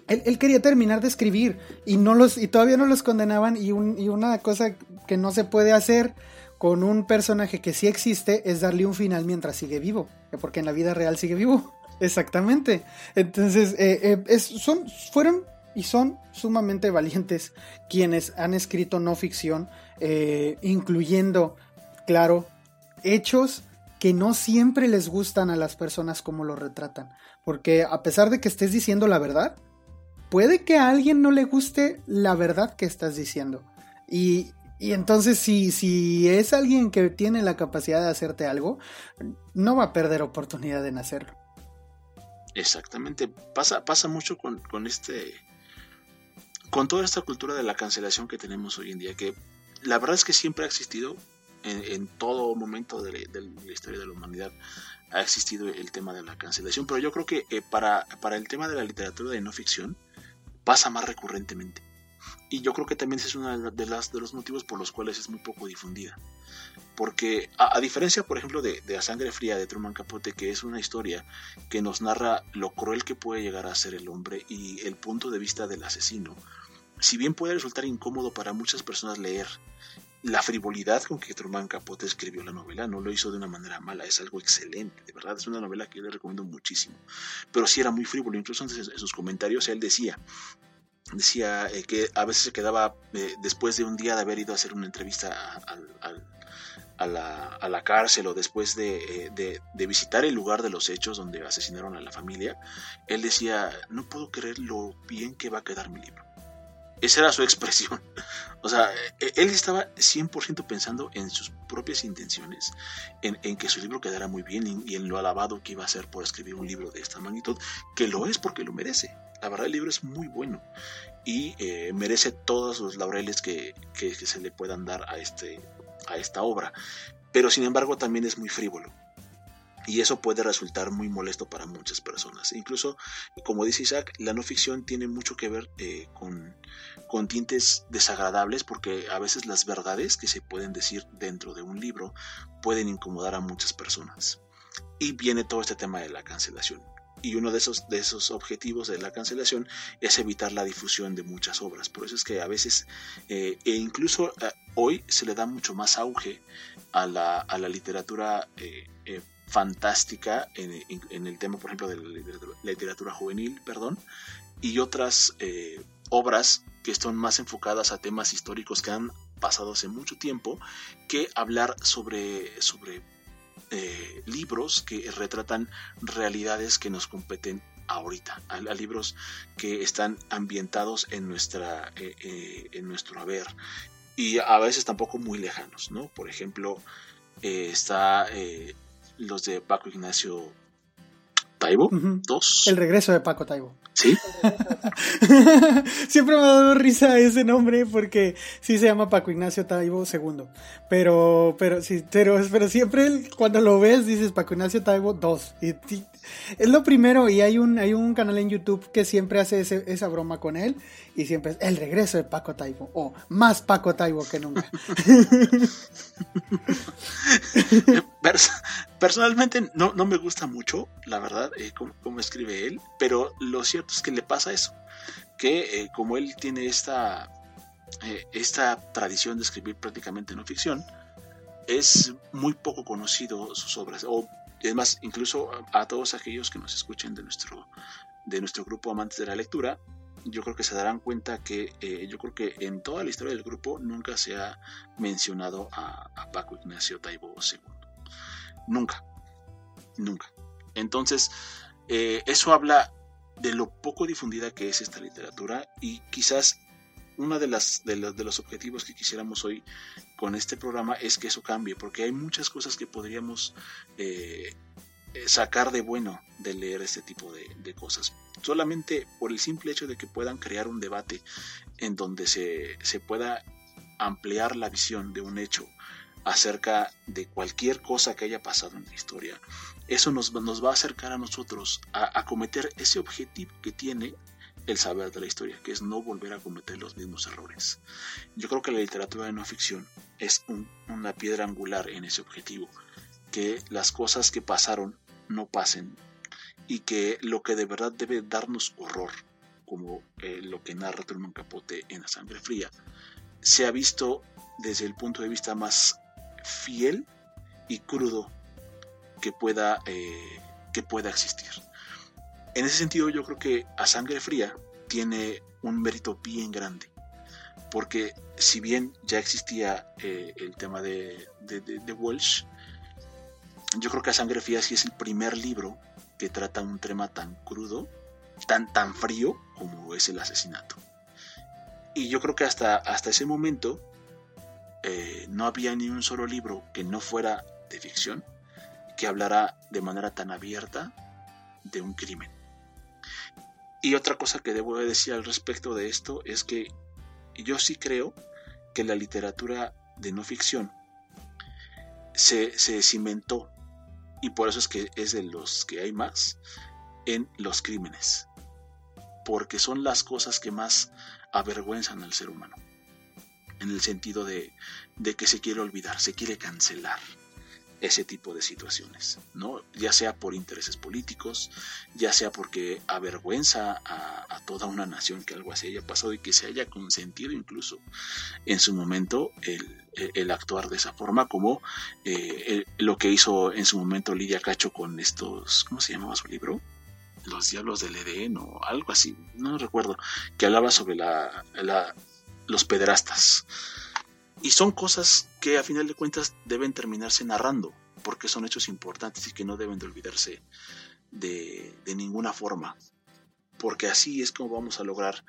Speaker 1: Él, quería terminar de escribir y, no los, y todavía no los condenaban y, y una cosa que no se puede hacer con un personaje que sí existe es darle un final mientras sigue vivo, porque en la vida real sigue vivo. Exactamente. Entonces, eh, eh, son, fueron y son sumamente valientes quienes han escrito no ficción, eh, incluyendo, claro, hechos que no siempre les gustan a las personas como lo retratan. Porque a pesar de que estés diciendo la verdad, puede que a alguien no le guste la verdad que estás diciendo. Y, y entonces si, si es alguien que tiene la capacidad de hacerte algo, no va a perder oportunidad en hacerlo.
Speaker 2: Exactamente, pasa, pasa mucho con, con este con toda esta cultura de la cancelación que tenemos hoy en día, que la verdad es que siempre ha existido en, todo momento de, la historia de la humanidad, ha existido el tema de la cancelación, pero yo creo que eh, para, para el tema de la literatura de no ficción pasa más recurrentemente. Y yo creo que también es uno de, las, de los motivos por los cuales es muy poco difundida. Porque a, diferencia, por ejemplo, de, de, A Sangre Fría de Truman Capote, que es una historia que nos narra lo cruel que puede llegar a ser el hombre y el punto de vista del asesino, si bien puede resultar incómodo para muchas personas leer la frivolidad con que Truman Capote escribió la novela, no lo hizo de una manera mala, es algo excelente, de verdad, es una novela que yo le recomiendo muchísimo. Pero sí era muy frívolo, incluso antes en sus comentarios él decía, decía eh, que a veces se quedaba eh, después de un día de haber ido a hacer una entrevista a, la, cárcel o después eh, de, visitar el lugar de los hechos donde asesinaron a la familia, él decía, no puedo creer lo bien que va a quedar mi libro. Esa era su expresión. O sea, e, él estaba 100% pensando en sus propias intenciones, en, que su libro quedara muy bien y, en lo alabado que iba a ser por escribir un libro de esta magnitud, que lo es porque lo merece. La verdad, el libro es muy bueno y eh, merece todos los laureles que, que, se le puedan dar a, este, a esta obra. Pero sin embargo, también es muy frívolo. Y eso puede resultar muy molesto para muchas personas. Incluso, como dice Isaac, la no ficción tiene mucho que ver eh, con, con tintes desagradables porque a veces las verdades que se pueden decir dentro de un libro pueden incomodar a muchas personas. Y viene todo este tema de la cancelación. Y uno de esos, de esos objetivos de la cancelación es evitar la difusión de muchas obras. Por eso es que a veces, eh, e incluso eh, hoy se le da mucho más auge a la, a la literatura fantástica en, el tema, por ejemplo, de la literatura juvenil, perdón, y otras eh, obras que están más enfocadas a temas históricos que han pasado hace mucho tiempo, que hablar sobre, sobre eh, libros que retratan realidades que nos competen ahorita, a, libros que están ambientados en, nuestra, eh, en nuestro haber y a veces tampoco muy lejanos, ¿no? Por ejemplo, está los de Paco Ignacio Taibo, dos.
Speaker 1: El regreso de Paco Taibo.
Speaker 2: Sí.
Speaker 1: Siempre me ha dado risa ese nombre porque sí se llama Paco Ignacio Taibo II. Pero, pero, sí, pero, pero siempre cuando lo ves dices Paco Ignacio Taibo II. Es lo primero y hay un, hay un canal en YouTube que siempre hace esa broma con él y siempre es el regreso de Paco Taibo o más Paco Taibo que nunca.
Speaker 2: Personalmente no, no me gusta mucho, la verdad, eh, cómo, escribe él, pero lo cierto es que le pasa eso, que eh, como él tiene esta, eh, esta tradición de escribir prácticamente no ficción, es muy poco conocido sus obras, es más, incluso a, todos aquellos que nos escuchen de nuestro, de nuestro grupo Amantes de la Lectura, yo creo que se darán cuenta que yo creo que en toda la historia del grupo nunca se ha mencionado a, a Paco Ignacio Taibo II. Nunca, nunca. Entonces, eh, eso habla de lo poco difundida que es esta literatura y quizás uno de, las, de, los, objetivos que quisiéramos hoy con este programa es que eso cambie, porque hay muchas cosas que podríamos eh, eh, sacar de bueno de leer este tipo de, de, cosas. Solamente por el simple hecho de que puedan crear un debate en donde se, se pueda ampliar la visión de un hecho acerca de cualquier cosa que haya pasado en la historia, eso nos, nos va a acercar a nosotros a, cometer ese objetivo que tiene el saber de la historia, que es no volver a cometer los mismos errores. Yo creo que la literatura de no ficción es una piedra angular en ese objetivo, que las cosas que pasaron no pasen y que lo que de verdad debe darnos horror, como eh, lo que narra Truman Capote en La Sangre Fría, se ha visto desde el punto de vista más fiel y crudo que pueda, eh, que pueda existir. En ese sentido yo creo que A Sangre Fría tiene un mérito bien grande, porque si bien ya existía eh, el tema de, de, Walsh, yo creo que A Sangre Fría sí es el primer libro que trata un tema tan crudo tan, tan frío como es el asesinato. Y yo creo que hasta, hasta ese momento eh, no había ni un solo libro que no fuera de ficción que hablara de manera tan abierta de un crimen. Y otra cosa que debo decir al respecto de esto es que yo sí creo que la literatura de no ficción se, se cimentó, y por eso es que es de los que hay más, en los crímenes, porque son las cosas que más avergüenzan al ser humano, en el sentido de, de que se quiere olvidar, se quiere cancelar ese tipo de situaciones, ¿no? Ya sea por intereses políticos, ya sea porque avergüenza a, toda una nación que algo así haya pasado y que se haya consentido incluso en su momento el, actuar de esa forma, como eh, lo que hizo en su momento Lidia Cacho con estos, ¿cómo se llamaba su libro? Los Diablos del Edén o algo así, no recuerdo, que hablaba sobre la, los pederastas y son cosas que a final de cuentas deben terminarse narrando, porque son hechos importantes y que no deben de olvidarse de, ninguna forma, porque así es como vamos a lograr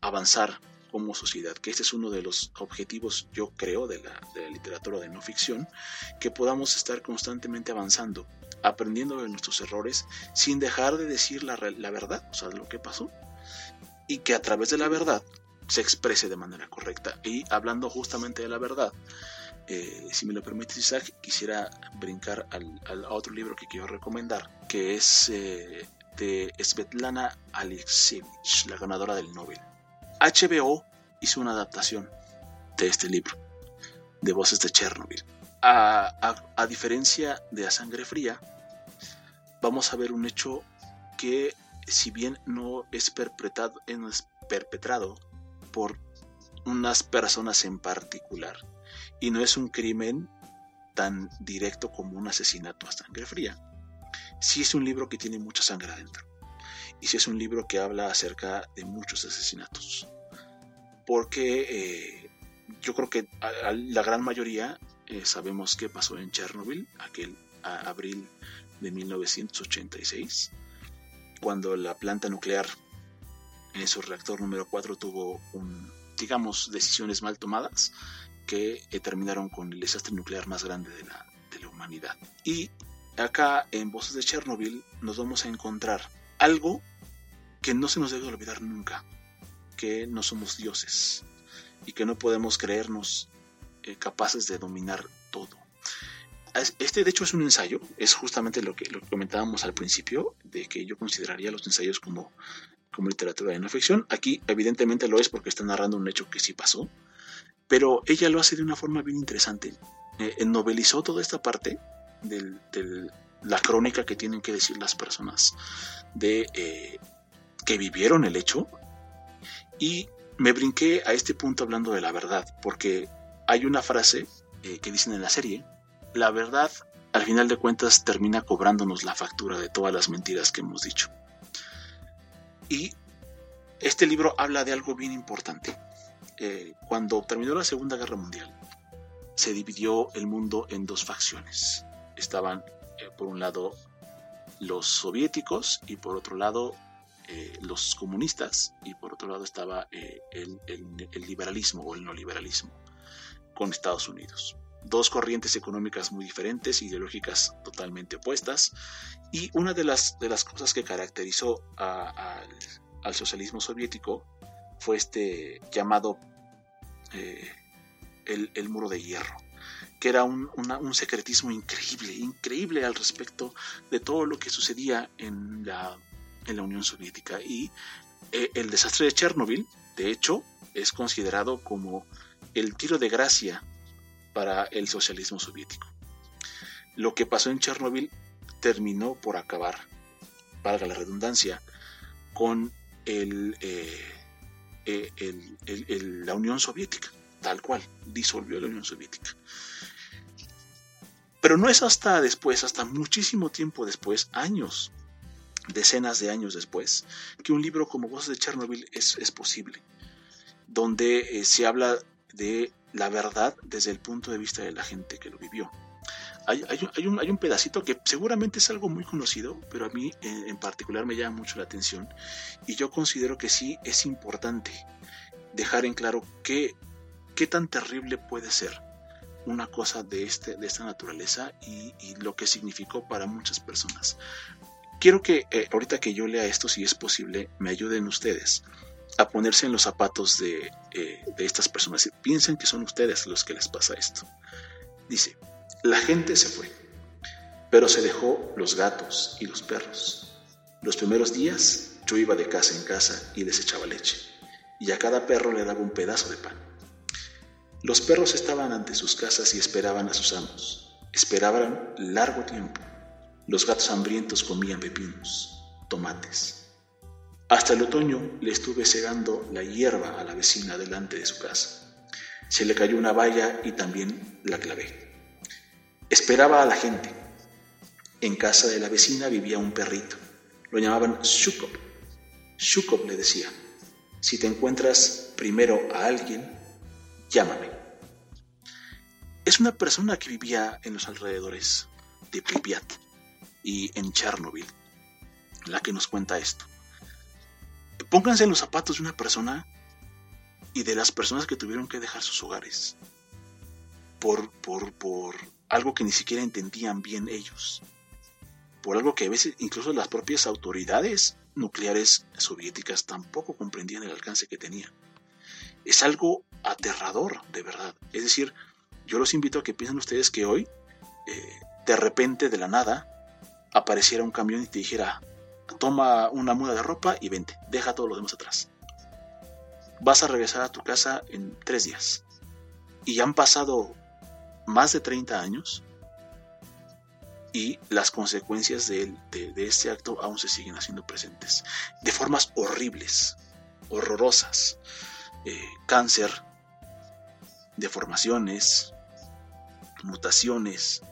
Speaker 2: avanzar como sociedad, que este es uno de los objetivos, yo creo, de la, literatura de no ficción, que podamos estar constantemente avanzando, aprendiendo de nuestros errores, sin dejar de decir la, la verdad, o sea, de lo que pasó, y que a través de la verdad se exprese de manera correcta. Y hablando justamente de la verdad, eh, si me lo permite Isaac, quisiera brincar al, a otro libro que quiero recomendar, que es eh, de Svetlana Alexievich, la ganadora del Nobel. HBO hizo una adaptación de este libro, de Voces de Chernobyl. A, a diferencia de A Sangre Fría, vamos a ver un hecho que, si bien no es perpetrado, no es perpetrado por unas personas en particular. Y no es un crimen tan directo como un asesinato a sangre fría. Sí es un libro que tiene mucha sangre adentro. Y sí es un libro que habla acerca de muchos asesinatos. Porque eh, yo creo que la gran mayoría eh, sabemos qué pasó en Chernobyl, aquel abril de 1986, cuando la planta nuclear en su reactor número 4 tuvo digamos, decisiones mal tomadas que eh, terminaron con el desastre nuclear más grande de la, de la humanidad. Y acá en Voces de Chernobyl nos vamos a encontrar algo que no se nos debe olvidar nunca, que no somos dioses y que no podemos creernos eh, capaces de dominar todo. Este de hecho es un ensayo, es justamente lo que, lo que comentábamos al principio, de que yo consideraría los ensayos como como literatura de no ficción. Aquí evidentemente lo es porque está narrando un hecho que sí pasó, pero ella lo hace de una forma bien interesante. Eh, novelizó toda esta parte de la crónica que tienen que decir las personas de eh, que vivieron el hecho y me brinqué a este punto hablando de la verdad, porque hay una frase eh, que dicen en la serie, la verdad al final de cuentas termina cobrándonos la factura de todas las mentiras que hemos dicho. Y este libro habla de algo bien importante. Eh, cuando terminó la Segunda Guerra Mundial, se dividió el mundo en dos facciones. Estaban, eh, por un lado, los soviéticos y por otro lado, eh, los comunistas y por otro lado estaba el, liberalismo o el neoliberalismo con Estados Unidos. Dos corrientes económicas muy diferentes, ideológicas totalmente opuestas. Y una de las, de las cosas que caracterizó al al socialismo soviético fue este llamado eh, el, muro de hierro, que era un, secretismo increíble, increíble al respecto de todo lo que sucedía en la, en la Unión Soviética. Y eh, el desastre de Chernobyl, de hecho, es considerado como el tiro de gracia para el socialismo soviético. Lo que pasó en Chernobyl terminó por acabar, valga la redundancia, con eh, eh, la Unión Soviética, tal cual, disolvió la Unión Soviética. Pero no es hasta después, hasta muchísimo tiempo después, años, decenas de años después, que un libro como Voces de Chernobyl es, posible, donde eh, se habla de la verdad desde el punto de vista de la gente que lo vivió. hay, un, hay, un, pedacito que seguramente es algo muy conocido, pero a mí en, en, particular me llama mucho la atención y yo considero que sí es importante dejar en claro qué, qué tan terrible puede ser una cosa de, este, de esta naturaleza y, lo que significó para muchas personas. Quiero que eh, ahorita que yo lea esto, si es posible, me ayuden ustedes a ponerse en los zapatos de, eh, de estas personas. Piensen que son ustedes los que les pasa esto. Dice, la gente se fue, pero se dejó los gatos y los perros. Los primeros días yo iba de casa en casa y les echaba leche, y a cada perro le daba un pedazo de pan. Los perros estaban ante sus casas y esperaban a sus amos. Esperaban largo tiempo. Los gatos hambrientos comían pepinos, tomates. Hasta el otoño le estuve segando la hierba a la vecina delante de su casa. Se le cayó una valla y también la clavé. Esperaba a la gente. En casa de la vecina vivía un perrito. Lo llamaban Shukop. Shukop le decía, si te encuentras primero a alguien, llámame. Es una persona que vivía en los alrededores de Pripyat y en Chernobyl, la que nos cuenta esto. Pónganse en los zapatos de una persona y de las personas que tuvieron que dejar sus hogares por, por, por algo que ni siquiera entendían bien ellos, por algo que a veces incluso las propias autoridades nucleares soviéticas tampoco comprendían el alcance que tenía. Es algo aterrador, de verdad. Es decir, yo los invito a que piensen ustedes que hoy, eh, de repente, de la nada, apareciera un camión y te dijera, toma una muda de ropa y vente, deja todo lo demás atrás. Vas a regresar a tu casa en tres días. Y han pasado más de 30 años y las consecuencias de, este acto aún se siguen haciendo presentes. De formas horribles, horrorosas. Eh, cáncer, deformaciones, mutaciones,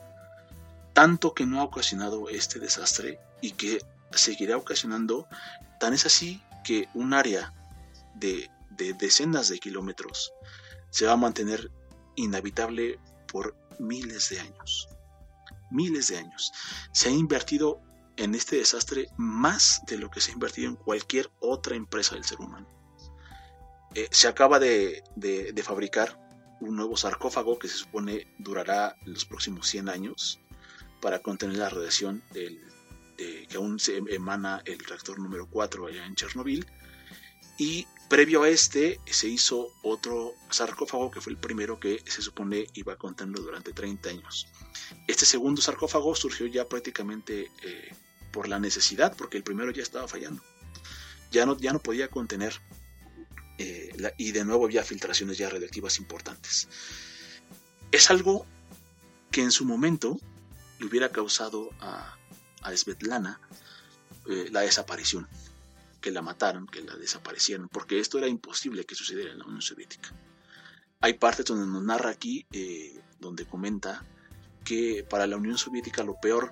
Speaker 2: tanto que no ha ocasionado este desastre y que seguirá ocasionando, tan es así que un área de, decenas de kilómetros se va a mantener inhabitable por miles de años. Miles de años. Se ha invertido en este desastre más de lo que se ha invertido en cualquier otra empresa del ser humano. Eh, se acaba de, de fabricar un nuevo sarcófago que se supone durará los próximos 100 años para contener la radiación del, que aún se emana el reactor número 4 allá en Chernobyl. Y previo a este se hizo otro sarcófago que fue el primero que se supone iba a durante 30 años. Este segundo sarcófago surgió ya prácticamente eh, por la necesidad, porque el primero ya estaba fallando. Ya no, ya no podía contener eh, y de nuevo había filtraciones ya radiactivas importantes. Es algo que en su momento le hubiera causado a, a Svetlana eh, la desaparición, que la mataron, que la desaparecieron, porque esto era imposible que sucediera en la Unión Soviética. Hay partes donde nos narra aquí, eh, donde comenta que para la Unión Soviética lo peor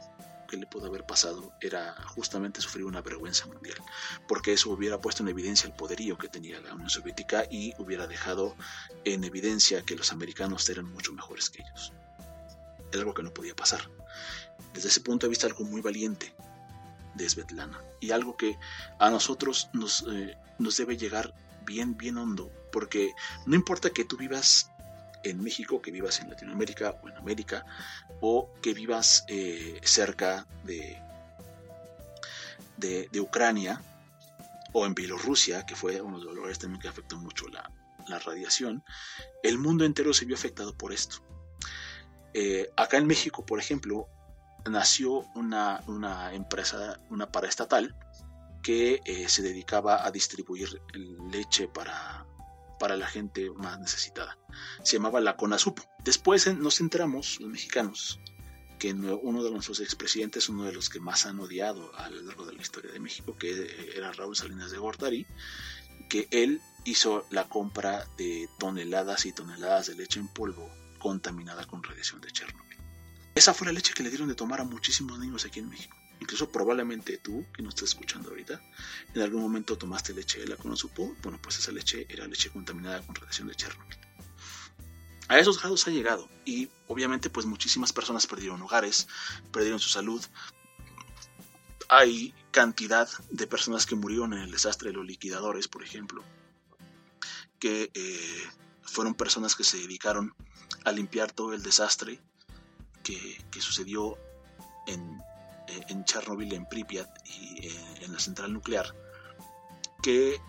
Speaker 2: le pudo haber pasado era justamente sufrir una vergüenza mundial, porque eso hubiera puesto en evidencia el poderío que tenía la Unión Soviética y hubiera dejado en evidencia que los americanos eran mucho mejores que ellos. Es algo que no podía pasar. Desde ese punto de vista, algo muy valiente de Svetlana y algo que a nosotros nos, eh, nos debe llegar bien, bien hondo, porque no importa que tú vivas en México, que vivas en Latinoamérica o en América, o que vivas eh, cerca de, de, Ucrania o en Bielorrusia, que fue uno de los lugares también que afectó mucho la, radiación, el mundo entero se vio afectado por esto. Eh, acá en México, por ejemplo, nació una, una empresa, una paraestatal, que eh, se dedicaba a distribuir leche para, para la gente más necesitada. Se llamaba la CONASUP. Después nos enteramos, los mexicanos, que uno de nuestros expresidentes, uno de los que más han odiado a lo largo de la historia de México, que era Raúl Salinas de Gortari, que él hizo la compra de toneladas y toneladas de leche en polvo contaminada con radiación de Chernobyl. Esa fue la leche que le dieron de tomar a muchísimos niños aquí en México. Incluso probablemente tú, que nos estás escuchando ahorita, en algún momento tomaste leche de la supo, bueno, pues esa leche era leche contaminada con radiación de Chernobyl. A esos grados ha llegado y obviamente pues muchísimas personas perdieron hogares, perdieron su salud. Hay cantidad de personas que murieron en el desastre de los liquidadores, por ejemplo, que eh, fueron personas que se dedicaron a limpiar todo el desastre que, sucedió en, eh, en Chernobyl, en Pripyat y eh, en la central nuclear, que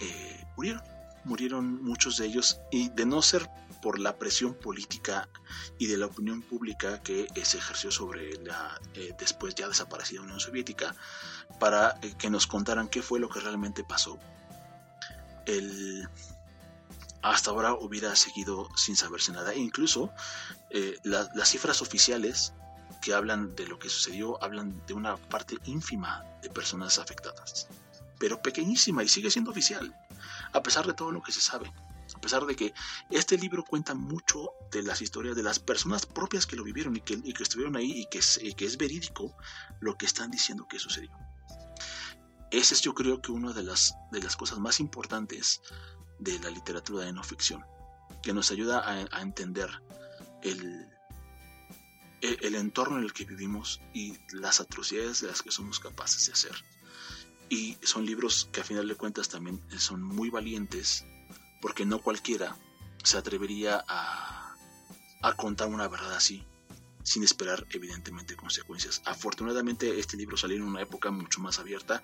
Speaker 2: murieron. Murieron muchos de ellos y de no ser por la presión política y de la opinión pública que se ejerció sobre la después ya desaparecida Unión Soviética para que nos contaran qué fue lo que realmente pasó. El, hasta ahora hubiera seguido sin saberse nada. E incluso eh, las cifras oficiales que hablan de lo que sucedió hablan de una parte ínfima de personas afectadas, pero pequeñísima y sigue siendo oficial, a pesar de todo lo que se sabe. A pesar de que este libro cuenta mucho de las historias de las personas propias que lo vivieron y que, estuvieron ahí y que, es, que es verídico lo que están diciendo que sucedió. Ese es yo creo que una de las, de las cosas más importantes de la literatura de no ficción, que nos ayuda a, entender el, el, entorno en el que vivimos y las atrocidades de las que somos capaces de hacer. Y son libros que a final de cuentas también son muy valientes, porque no cualquiera se atrevería a, a contar una verdad así sin esperar evidentemente consecuencias. Afortunadamente este libro salió en una época mucho más abierta,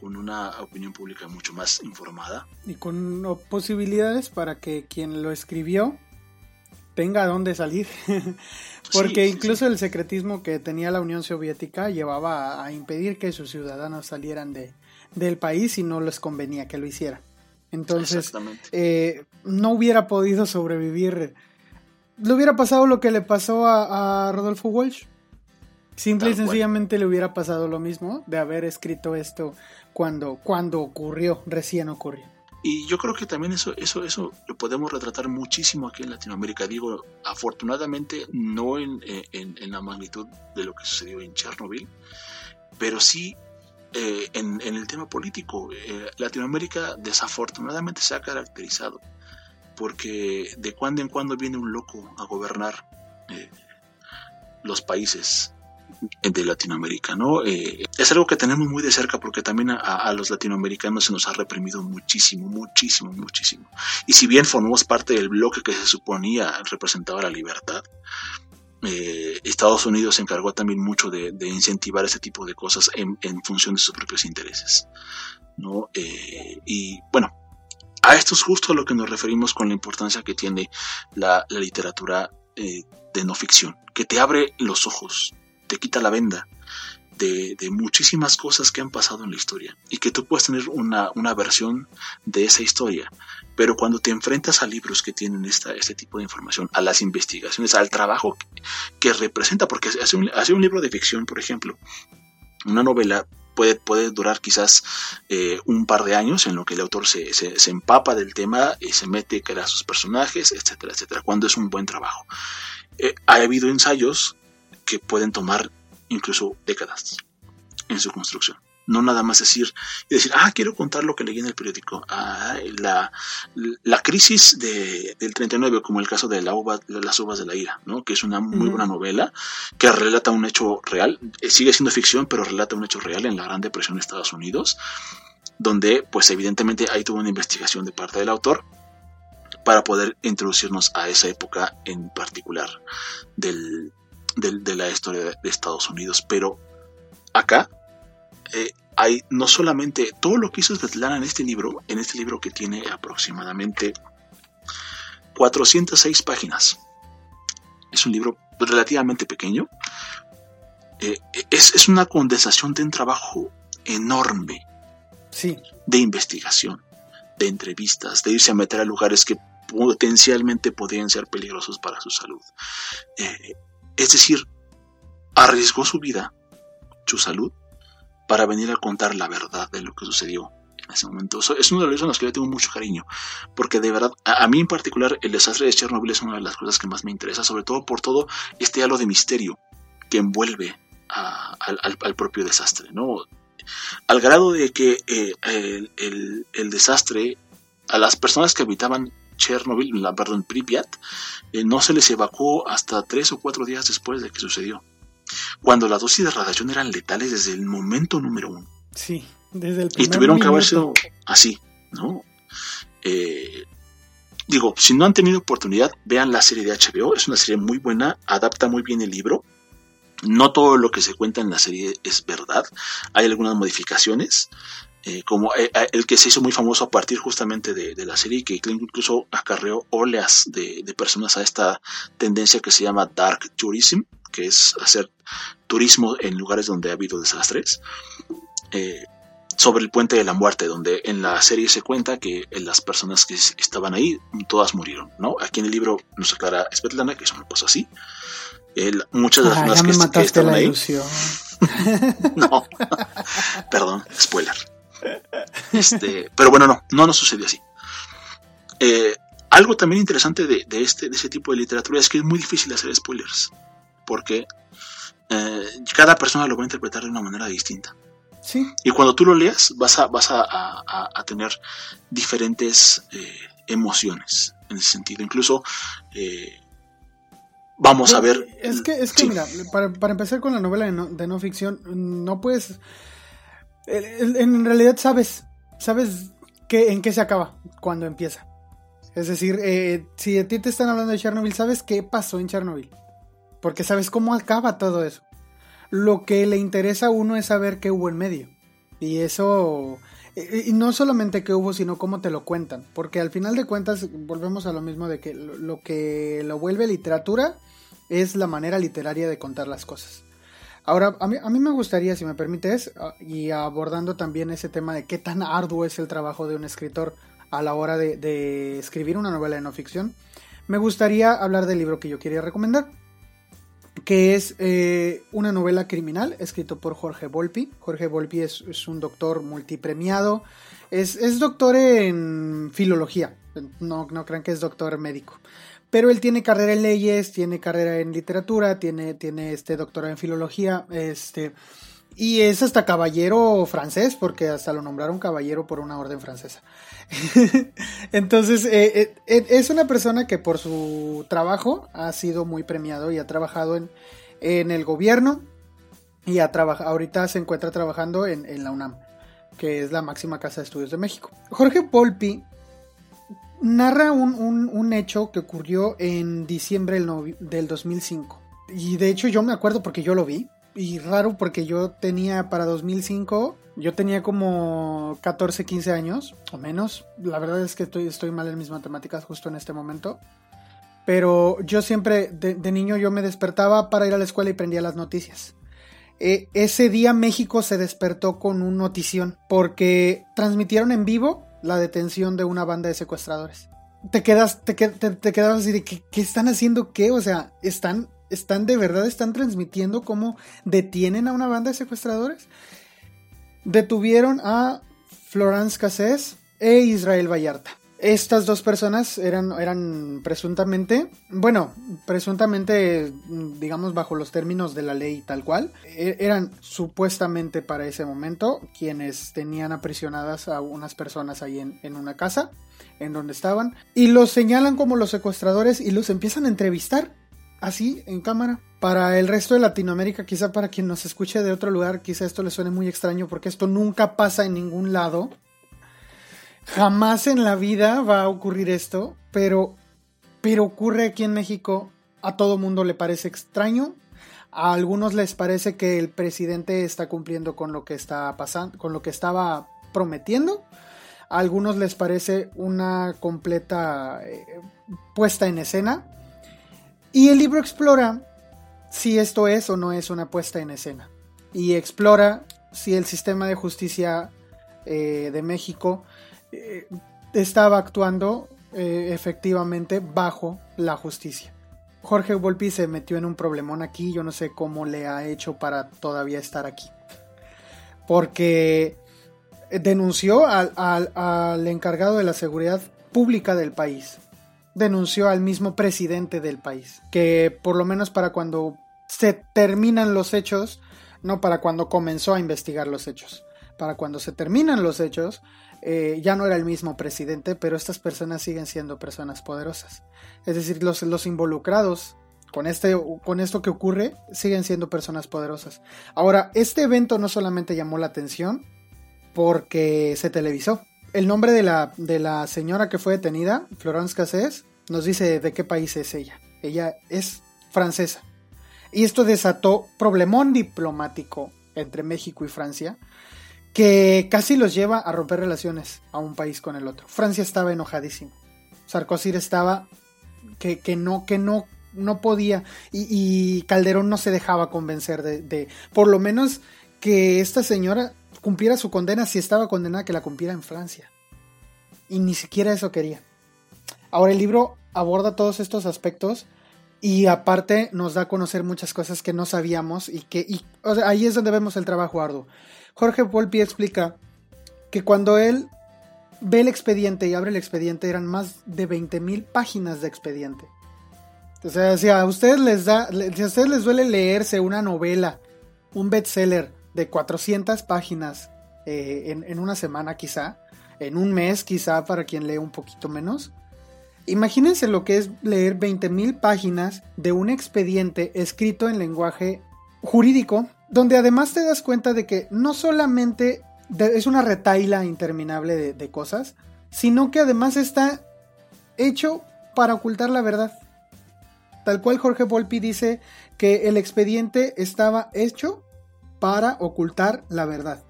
Speaker 2: con una opinión pública mucho más informada.
Speaker 1: Y con posibilidades para que quien lo escribió tenga dónde salir. Porque incluso el secretismo que tenía la Unión Soviética llevaba a, impedir que sus ciudadanos salieran de, del país y no les convenía que lo hiciera. Entonces, eh, no hubiera podido sobrevivir le hubiera pasado lo que le pasó a, Rodolfo Walsh. Simple y sencillamente le hubiera pasado lo mismo de haber escrito esto cuando, cuando ocurrió, recién ocurrió.
Speaker 2: Y yo creo que también eso, eso, eso lo podemos retratar muchísimo aquí en Latinoamérica. Digo, afortunadamente no en, la magnitud de lo que sucedió en Chernobyl, pero sí eh, en, el tema político. Eh, Latinoamérica desafortunadamente se ha caracterizado porque de cuando en cuando viene un loco a gobernar eh, los países de Latinoamérica, ¿no? Eh, es algo que tenemos muy de cerca porque también a, los latinoamericanos se nos ha reprimido muchísimo, muchísimo, muchísimo. Y si bien formamos parte del bloque que se suponía representaba la libertad, eh, Estados Unidos se encargó también mucho de, incentivar ese tipo de cosas en, función de sus propios intereses, ¿no? y bueno, a esto es justo a lo que nos referimos con la importancia que tiene la, literatura eh, de no ficción, que te abre los ojos, te quita la venda de, muchísimas cosas que han pasado en la historia y que tú puedes tener una, versión de esa historia, pero cuando te enfrentas a libros que tienen esta, este tipo de información, a las investigaciones, al trabajo que, representa, porque hace un, hace un libro de ficción, por ejemplo, una novela puede, durar quizás eh, un par de años en lo que el autor se, se, empapa del tema y se mete, crea sus personajes, etcétera, etcétera, cuando es un buen trabajo. Eh, ha habido ensayos que pueden tomar incluso décadas en su construcción. No nada más decir y decir, ah, quiero contar lo que leí en el periódico. Ah, la, la crisis de, del 39, como el caso de la uva, las uvas de la ira, ¿no? que es una muy buena novela que relata un hecho real. Eh, sigue siendo ficción, pero relata un hecho real en la Gran Depresión de Estados Unidos, donde, pues evidentemente, ahí tuvo una investigación de parte del autor para poder introducirnos a esa época en particular del, del, de la historia de Estados Unidos. Pero acá eh, hay no solamente todo lo que hizo Svetlana en este libro, en este libro que tiene aproximadamente 406 páginas. Es un libro relativamente pequeño. Eh, es, una condensación de un trabajo enorme
Speaker 1: sí.
Speaker 2: de investigación, de entrevistas, de irse a meter a lugares que potencialmente podrían ser peligrosos para su salud. Eh, es decir, arriesgó su vida, su salud, para venir a contar la verdad de lo que sucedió en ese momento. es uno de los libros en los que yo tengo mucho cariño, porque de verdad, a, mí en particular, el desastre de Chernobyl es una de las cosas que más me interesa, sobre todo por todo este halo de misterio que envuelve al, propio desastre, ¿no? Al grado de que eh, el, desastre, a las personas que habitaban Chernobyl, perdón, Pripyat, eh, no se les evacuó hasta tres o cuatro días después de que sucedió. Cuando las dosis de radiación eran letales desde el momento número uno.
Speaker 1: Sí, desde el
Speaker 2: Y tuvieron que haber sido así, ¿no? Eh, digo, si no han tenido oportunidad, vean la serie de HBO, es una serie muy buena, adapta muy bien el libro. No todo lo que se cuenta en la serie es verdad, hay algunas modificaciones, eh, como eh, eh, el que se hizo muy famoso a partir justamente de, la serie, que incluso acarreó oleas de, personas a esta tendencia que se llama Dark Tourism, que es hacer turismo en lugares donde ha habido desastres. sobre el puente de la muerte, donde en la serie se cuenta que las personas que estaban ahí, todas murieron, ¿no? Aquí en el libro nos aclara Svetlana que eso no pasó así. muchas de las
Speaker 1: ah, personas que, estaban ahí.
Speaker 2: no, perdón, spoiler. Este, pero bueno, no, no nos sucedió así. Eh, algo también interesante de, este, de ese tipo de literatura es que es muy difícil hacer spoilers, porque eh, cada persona lo va a interpretar de una manera distinta.
Speaker 1: Sí.
Speaker 2: Y cuando tú lo leas, vas a, vas a, tener diferentes eh, emociones en ese sentido. Incluso vamos a ver.
Speaker 1: Es que, es que mira, para, para, empezar con la novela de no, de no ficción, no puedes en realidad sabes, sabes que, en qué se acaba cuando empieza. Es decir, eh, si a ti te están hablando de Chernobyl, sabes qué pasó en Chernobyl. Porque sabes cómo acaba todo eso. Lo que le interesa a uno es saber qué hubo en medio. Y eso, y no solamente qué hubo, sino cómo te lo cuentan. Porque al final de cuentas, volvemos a lo mismo de que lo que lo vuelve literatura es la manera literaria de contar las cosas. Ahora, a mí, a mí, me gustaría, si me permites, ah, y abordando también ese tema de qué tan arduo es el trabajo de un escritor a la hora de, escribir una novela de no ficción, me gustaría hablar del libro que yo quería recomendar, que es eh, una novela criminal escrito por Jorge Volpi. Jorge Volpi es, un doctor multipremiado, es, es, doctor en filología, no, no crean que es doctor médico pero él tiene carrera en leyes, tiene carrera en literatura, tiene, tiene este doctorado en filología, este, y es hasta caballero francés, porque hasta lo nombraron caballero por una orden francesa. Entonces, eh, eh, eh, es una persona que por su trabajo ha sido muy premiado y ha trabajado en, en el gobierno y ha ahorita se encuentra trabajando en, en la UNAM, que es la máxima casa de estudios de México. Jorge Polpi narra un, hecho que ocurrió en diciembre del 2005. Y de hecho yo me acuerdo porque yo lo vi. Y raro porque yo tenía para 2005, yo tenía como 14, 15 años o menos. La verdad es que estoy, estoy mal en mis matemáticas justo en este momento. Pero yo siempre, de, niño, yo me despertaba para ir a la escuela y prendía las noticias. E, ese día México se despertó con un notición porque transmitieron en vivo la detención de una banda de secuestradores. Te quedas, te, quedas así de ¿qué, están haciendo qué? O sea, están, están de verdad, están transmitiendo cómo detienen a una banda de secuestradores. Detuvieron a Florence Cassés e Israel Vallarta. Estas dos personas eran, eran presuntamente, bueno, presuntamente, digamos, bajo los términos de la ley tal cual, e, eran supuestamente para ese momento quienes tenían aprisionadas a unas personas ahí en, en una casa, en donde estaban, y los señalan como los secuestradores y los empiezan a entrevistar, así, en cámara. Para el resto de Latinoamérica, quizá para quien nos escuche de otro lugar, quizá esto le suene muy extraño porque esto nunca pasa en ningún lado Jamás en la vida va a ocurrir esto, pero, pero ocurre aquí en México. A todo mundo le parece extraño. A algunos les parece que el presidente está cumpliendo con lo que está pasando, con lo que estaba prometiendo. A algunos les parece una completa eh, puesta en escena. Y el libro explora si esto es o no es una puesta en escena. Y explora si el sistema de justicia eh, de México eh, estaba actuando eh, efectivamente bajo la justicia. Jorge Volpi se metió en un problemón aquí, yo no sé cómo le ha hecho para todavía estar aquí. Porque denunció al, al, encargado de la seguridad pública del país. Denunció al mismo presidente del país. Que por lo menos para cuando se terminan los hechos, no para cuando comenzó a investigar los hechos para cuando se terminan los hechos, eh, ya no era el mismo presidente, pero estas personas siguen siendo personas poderosas. Es decir, los, los involucrados con, este, con esto que ocurre siguen siendo personas poderosas. Ahora, este evento no solamente llamó la atención porque se televisó. El nombre de la, de la señora que fue detenida, Florence Cassés, nos dice de qué país es ella. Ella es francesa. Y esto desató problemón diplomático entre México y Francia, que casi los lleva a romper relaciones a un país con el otro. Francia estaba enojadísimo. Sarkozy estaba que, que no, que no, no podía. Y, Calderón no se dejaba convencer de, por lo menos, que esta señora cumpliera su condena si estaba condenada que la cumpliera en Francia. Y ni siquiera eso quería. Ahora el libro aborda todos estos aspectos y aparte nos da a conocer muchas cosas que no sabíamos y que ahí es donde vemos el trabajo arduo. Jorge Volpi explica que cuando él ve el expediente y abre el expediente eran más de 20.000 páginas de expediente. O sea, si a ustedes les da, si a ustedes les duele leerse una novela, un bestseller de 400 páginas eh, en, en, una semana quizá, en un mes quizá para quien lee un poquito menos, imagínense lo que es leer 20.000 páginas de un expediente escrito en lenguaje jurídico donde además te das cuenta de que no solamente es una retaila interminable de, cosas, sino que además está hecho para ocultar la verdad. Tal cual Jorge Volpi dice que el expediente estaba hecho para ocultar la verdad.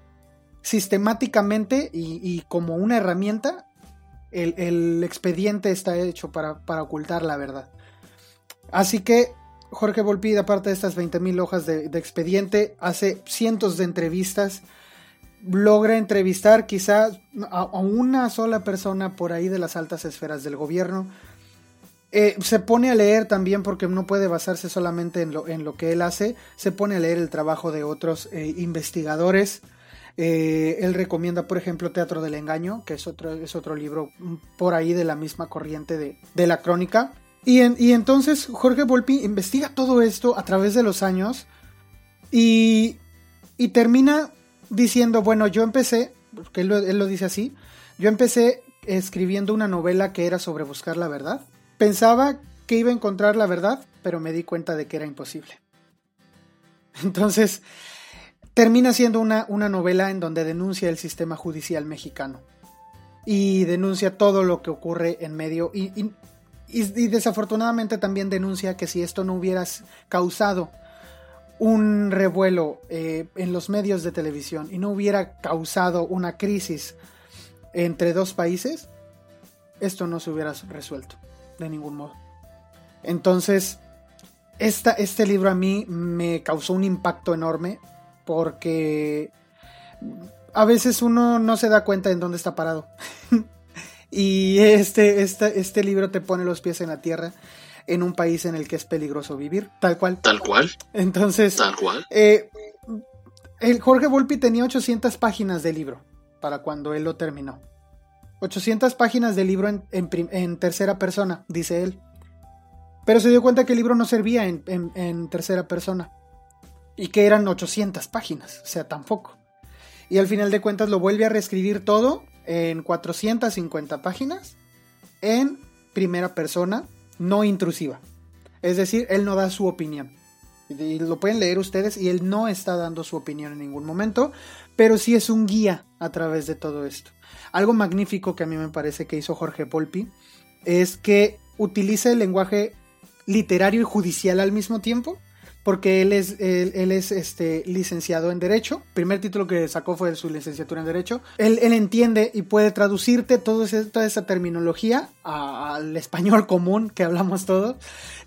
Speaker 1: Sistemáticamente y, como una herramienta, el, expediente está hecho para, para ocultar la verdad. Así que Jorge Volpi, aparte de estas 20.000 hojas de, expediente, hace cientos de entrevistas, logra entrevistar quizás a, una sola persona por ahí de las altas esferas del gobierno. Eh, se pone a leer también porque no puede basarse solamente en lo, que él hace, se pone a leer el trabajo de otros eh, investigadores. Eh, él recomienda, por ejemplo, Teatro del Engaño, que es otro, es otro libro por ahí de la misma corriente de la crónica. Y, entonces Jorge Volpi investiga todo esto a través de los años y, termina diciendo, bueno, yo empecé, porque él lo, dice así, yo empecé escribiendo una novela que era sobre buscar la verdad. Pensaba que iba a encontrar la verdad, pero me di cuenta de que era imposible. Entonces, termina siendo una, una novela en donde denuncia el sistema judicial mexicano y denuncia todo lo que ocurre en medio y, y, desafortunadamente también denuncia que si esto no hubiera causado un revuelo eh, en los medios de televisión y no hubiera causado una crisis entre dos países, esto no se hubiera resuelto de ningún modo. Entonces, esta, este libro a mí me causó un impacto enorme porque a veces uno no se da cuenta en dónde está parado. Y este, este, este libro te pone los pies en la tierra en un país en el que es peligroso vivir, tal cual.
Speaker 2: Tal cual.
Speaker 1: Entonces,
Speaker 2: tal cual.
Speaker 1: Eh, el Jorge Volpi tenía 800 páginas de libro para cuando él lo terminó. 800 páginas de libro en, en, tercera persona, dice él. Pero se dio cuenta que el libro no servía en, en, tercera persona. Y que eran 800 páginas, o sea, tampoco. Y al final de cuentas lo vuelve a reescribir todo en 450 páginas en primera persona, no intrusiva. Es decir, él no da su opinión. Y lo pueden leer ustedes y él no está dando su opinión en ningún momento, pero sí es un guía a través de todo esto. Algo magnífico que a mí me parece que hizo Jorge Polpi es que utiliza el lenguaje literario y judicial al mismo tiempo porque él es, él, es este, licenciado en Derecho. El primer título que sacó fue su licenciatura en Derecho. Él, entiende y puede traducirte todo toda esa terminología al español común que hablamos todos.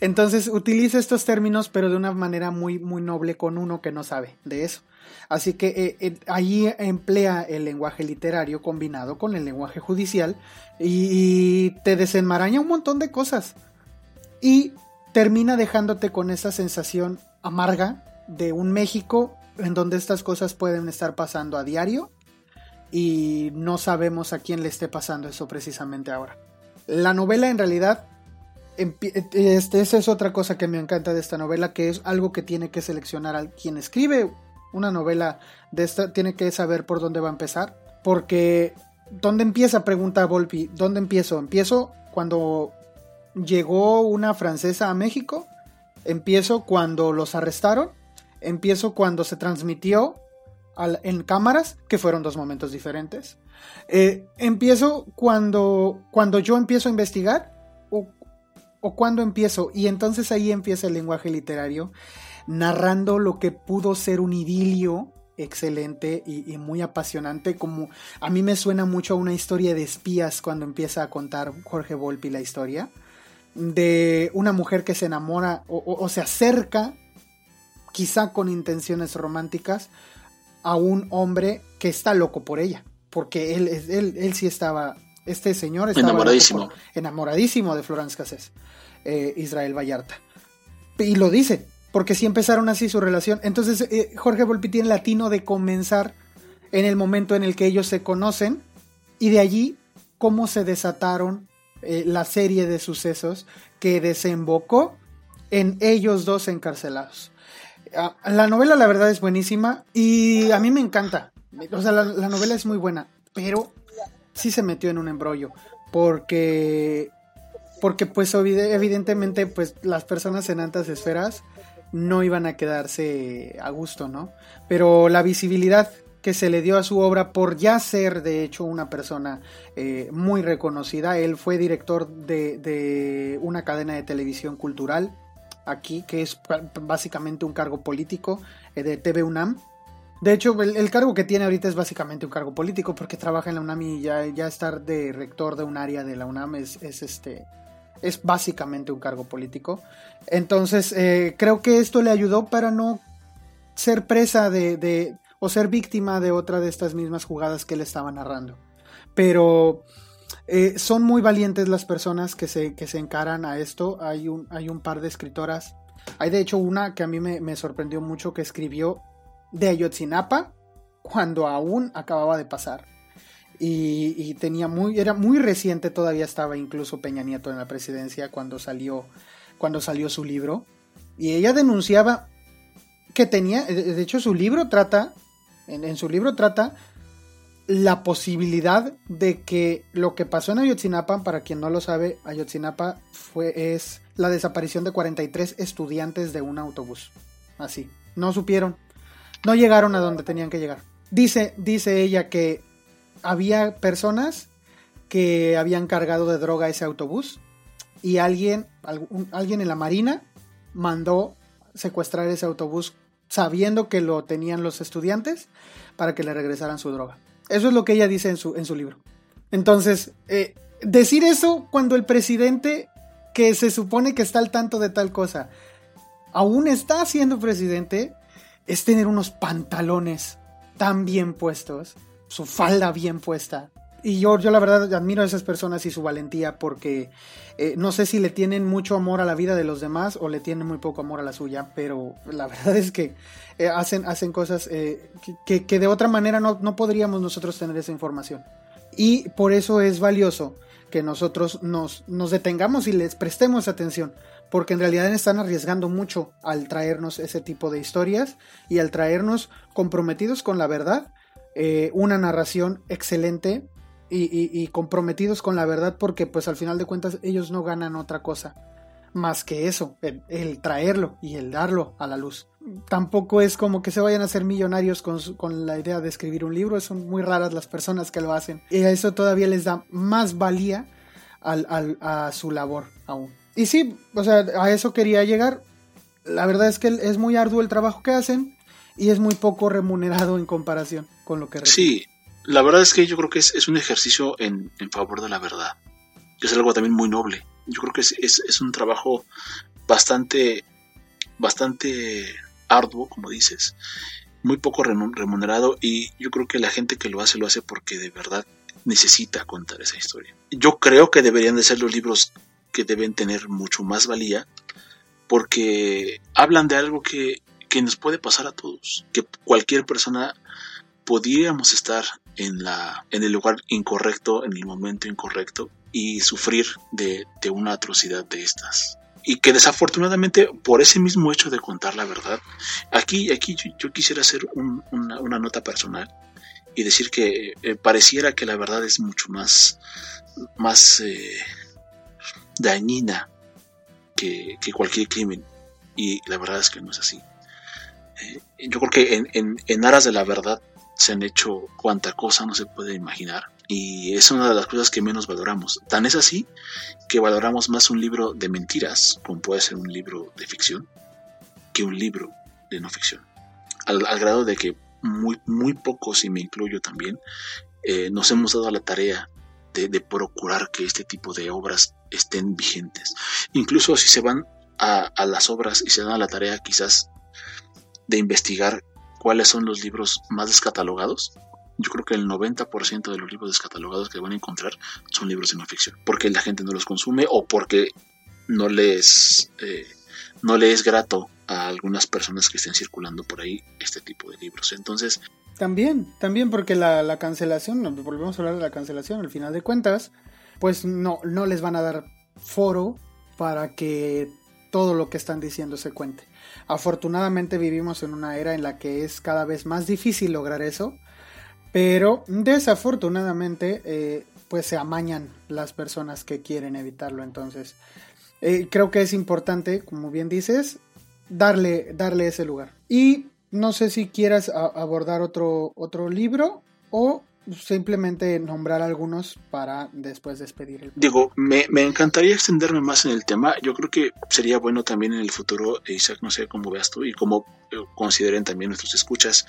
Speaker 1: Entonces utiliza estos términos, pero de una manera muy, muy noble con uno que no sabe de eso. Así que eh, eh, allí emplea el lenguaje literario combinado con el lenguaje judicial y te desenmaraña un montón de cosas. Y termina dejándote con esa sensación amarga de un México en donde estas cosas pueden estar pasando a diario y no sabemos a quién le esté pasando eso precisamente ahora. La novela en realidad, este, esa es otra cosa que me encanta de esta novela, que es algo que tiene que seleccionar a quien escribe una novela de esta tiene que saber por dónde va a empezar, porque ¿dónde empieza? Pregunta Volpi, ¿dónde empiezo? Empiezo cuando llegó una francesa a México, empiezo cuando los arrestaron, empiezo cuando se transmitió en cámaras, que fueron dos momentos diferentes. Eh, empiezo cuando, cuando yo empiezo a investigar o, o cuando empiezo, y entonces ahí empieza el lenguaje literario, narrando lo que pudo ser un idilio excelente y, muy apasionante, como a mí me suena mucho a una historia de espías cuando empieza a contar Jorge Volpi la historia, de una mujer que se enamora o se acerca, quizá con intenciones románticas, a un hombre que está loco por ella, porque él, él, él sí estaba, este señor estaba
Speaker 2: enamoradísimo,
Speaker 1: enamoradísimo de Florence Cassés, eh, Israel Vallarta. Y lo dice, porque sí empezaron así su relación. Entonces eh, Jorge Volpi tiene latino de comenzar en el momento en el que ellos se conocen y de allí cómo se desataron eh, la serie de sucesos que desembocó en ellos dos encarcelados. Ah, la novela la verdad es buenísima y a mí me encanta. O sea, la, novela es muy buena, pero sí se metió en un embrollo porque porque pues evidentemente pues las personas en altas esferas no iban a quedarse a gusto, ¿no? Pero la visibilidad que se le dio a su obra por ya ser de hecho una persona eh, muy reconocida. Él fue director de, de, una cadena de televisión cultural aquí, que es básicamente un cargo político eh, de TV UNAM. De hecho, el, cargo que tiene ahorita es básicamente un cargo político porque trabaja en la UNAM y ya, ya estar de rector de un área de la UNAM es, este, es básicamente un cargo político. Entonces, eh, creo que esto le ayudó para no ser presa de, de, o ser víctima de otra de estas mismas jugadas que él estaba narrando. Pero eh, son muy valientes las personas que se, que se encaran a esto. Hay un, hay un par de escritoras. Hay de hecho una que a mí me, sorprendió mucho que escribió de Ayotzinapa cuando aún acababa de pasar. Y, tenía muy, era muy reciente, todavía estaba incluso Peña Nieto en la presidencia cuando salió, cuando salió su libro. Y ella denunciaba que tenía, de hecho su libro trata, en su libro trata la posibilidad de que lo que pasó en Ayotzinapa, para quien no lo sabe, Ayotzinapa fue, es la desaparición de 43 estudiantes de un autobús. Así, no supieron, no llegaron a donde tenían que llegar. Dice, dice ella que había personas que habían cargado de droga ese autobús y alguien, alguien en la marina mandó secuestrar ese autobús sabiendo que lo tenían los estudiantes para que le regresaran su droga. Eso es lo que ella dice en su, en su libro. Entonces, eh, decir eso cuando el presidente, que se supone que está al tanto de tal cosa, aún está siendo presidente, es tener unos pantalones tan bien puestos, su falda bien puesta, y yo, yo la verdad admiro a esas personas y su valentía porque eh, no sé si le tienen mucho amor a la vida de los demás o le tienen muy poco amor a la suya, pero la verdad es que eh, hacen, hacen cosas eh, que, que, de otra manera no, no podríamos nosotros tener esa información. Y por eso es valioso que nosotros nos, nos detengamos y les prestemos atención, porque en realidad están arriesgando mucho al traernos ese tipo de historias y al traernos comprometidos con la verdad, una narración excelente y, comprometidos con la verdad porque pues al final de cuentas ellos no ganan otra cosa más que eso, el, traerlo y el darlo a la luz. Tampoco es como que se vayan a ser millonarios con, con, la idea de escribir un libro, son muy raras las personas que lo hacen. Y a eso todavía les da más valía al, a su labor aún. Y sí, o sea, a eso quería llegar. La verdad es que es muy arduo el trabajo que hacen y es muy poco remunerado en comparación con lo que
Speaker 2: reciben. Sí, la verdad es que yo creo que es, un ejercicio en, favor de la verdad. Es algo también muy noble. Yo creo que es, un trabajo bastante, bastante arduo, como dices, muy poco remunerado y yo creo que la gente que lo hace lo hace porque de verdad necesita contar esa historia. Yo creo que deberían de ser los libros que deben tener mucho más valía porque hablan de algo que, que nos puede pasar a todos, que cualquier persona podríamos estar en, la, en el lugar incorrecto, en el momento incorrecto y sufrir de, una atrocidad de estas. y que desafortunadamente por ese mismo hecho de contar la verdad, aquí, aquí yo, quisiera hacer una, nota personal y decir que eh, pareciera que la verdad es mucho más, más eh, dañina que, cualquier crimen y la verdad es que no es así. Eh, yo creo que en, en aras de la verdad se han hecho cuanta cosa no se puede imaginar y es una de las cosas que menos valoramos. Tan es así que valoramos más un libro de mentiras, como puede ser un libro de ficción, que un libro de no ficción. Al, grado de que muy, muy pocos, y me incluyo también, eh, nos hemos dado la tarea de, procurar que este tipo de obras estén vigentes. Incluso si se van a, a las obras y se dan a la tarea quizás de investigar cuáles son los libros más descatalogados, yo creo que el 90% de los libros descatalogados que van a encontrar son libros de no ficción, porque la gente no los consume o porque no les, eh, no le es grato a algunas personas que estén circulando por ahí este tipo de libros. Entonces...
Speaker 1: También, también porque la, la cancelación, volvemos a hablar de la cancelación, al final de cuentas, pues no, no les van a dar foro para que todo lo que están diciendo se cuente. Afortunadamente vivimos en una era en la que es cada vez más difícil lograr eso pero desafortunadamente, eh, pues se amañan las personas que quieren evitarlo. Entonces, eh, creo que es importante, como bien dices, darle, darle ese lugar. Y no sé si quieras abordar otro, otro libro o simplemente nombrar algunos para después despedir el
Speaker 2: Digo, me, me, encantaría extenderme más en el tema. Yo creo que sería bueno también en el futuro, Isaac, no sé cómo veas tú y cómo eh, consideren también nuestros escuchas,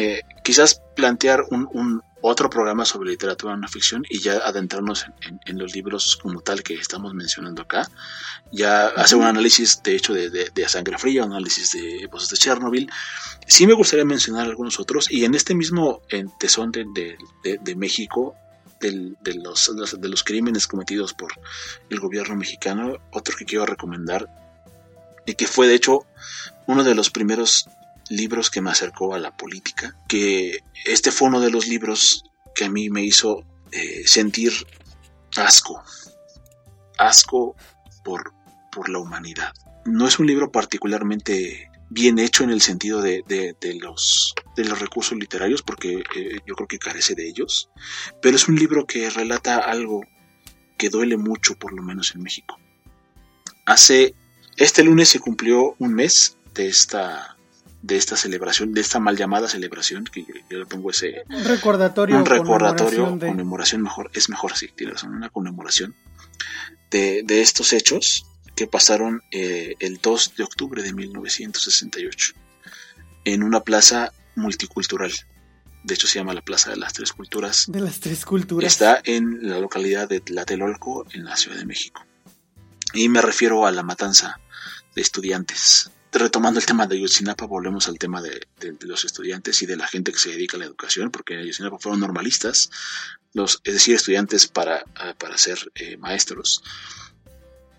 Speaker 2: eh, quizás plantear un, un, otro programa sobre literatura no ficción y ya adentrarnos en, los libros como tal que estamos mencionando acá. Ya hacer un análisis, de hecho, de, de, Sangre Fría, un análisis de Voces de Chernobyl. Sí me gustaría mencionar algunos otros y en este mismo en tesón de, de México, de, los, de los crímenes cometidos por el gobierno mexicano, otro que quiero recomendar y que fue de hecho uno de los primeros libros que me acercó a la política, que este fue uno de los libros que a mí me hizo eh, sentir asco, asco por, por la humanidad. No es un libro particularmente bien hecho en el sentido de, los, de los recursos literarios, porque eh, yo creo que carece de ellos, pero es un libro que relata algo que duele mucho, por lo menos en México. Hace, este lunes se cumplió un mes de esta de esta celebración, de esta mal llamada celebración, que yo le pongo ese...
Speaker 1: Un recordatorio.
Speaker 2: Un recordatorio, conmemoración, mejor, es mejor, sí, tiene razón, una conmemoración de, de estos hechos que pasaron eh, el 2 de octubre de 1968 en una plaza multicultural. De hecho se llama la Plaza de las Tres Culturas.
Speaker 1: De las Tres Culturas.
Speaker 2: Está en la localidad de Tlatelolco, en la Ciudad de México. Y me refiero a la matanza de estudiantes retomando el tema de Ayotzinapa, volvemos al tema de, los estudiantes y de la gente que se dedica a la educación, porque en Ayotzinapa fueron normalistas, los, es decir, estudiantes para, para ser eh, maestros.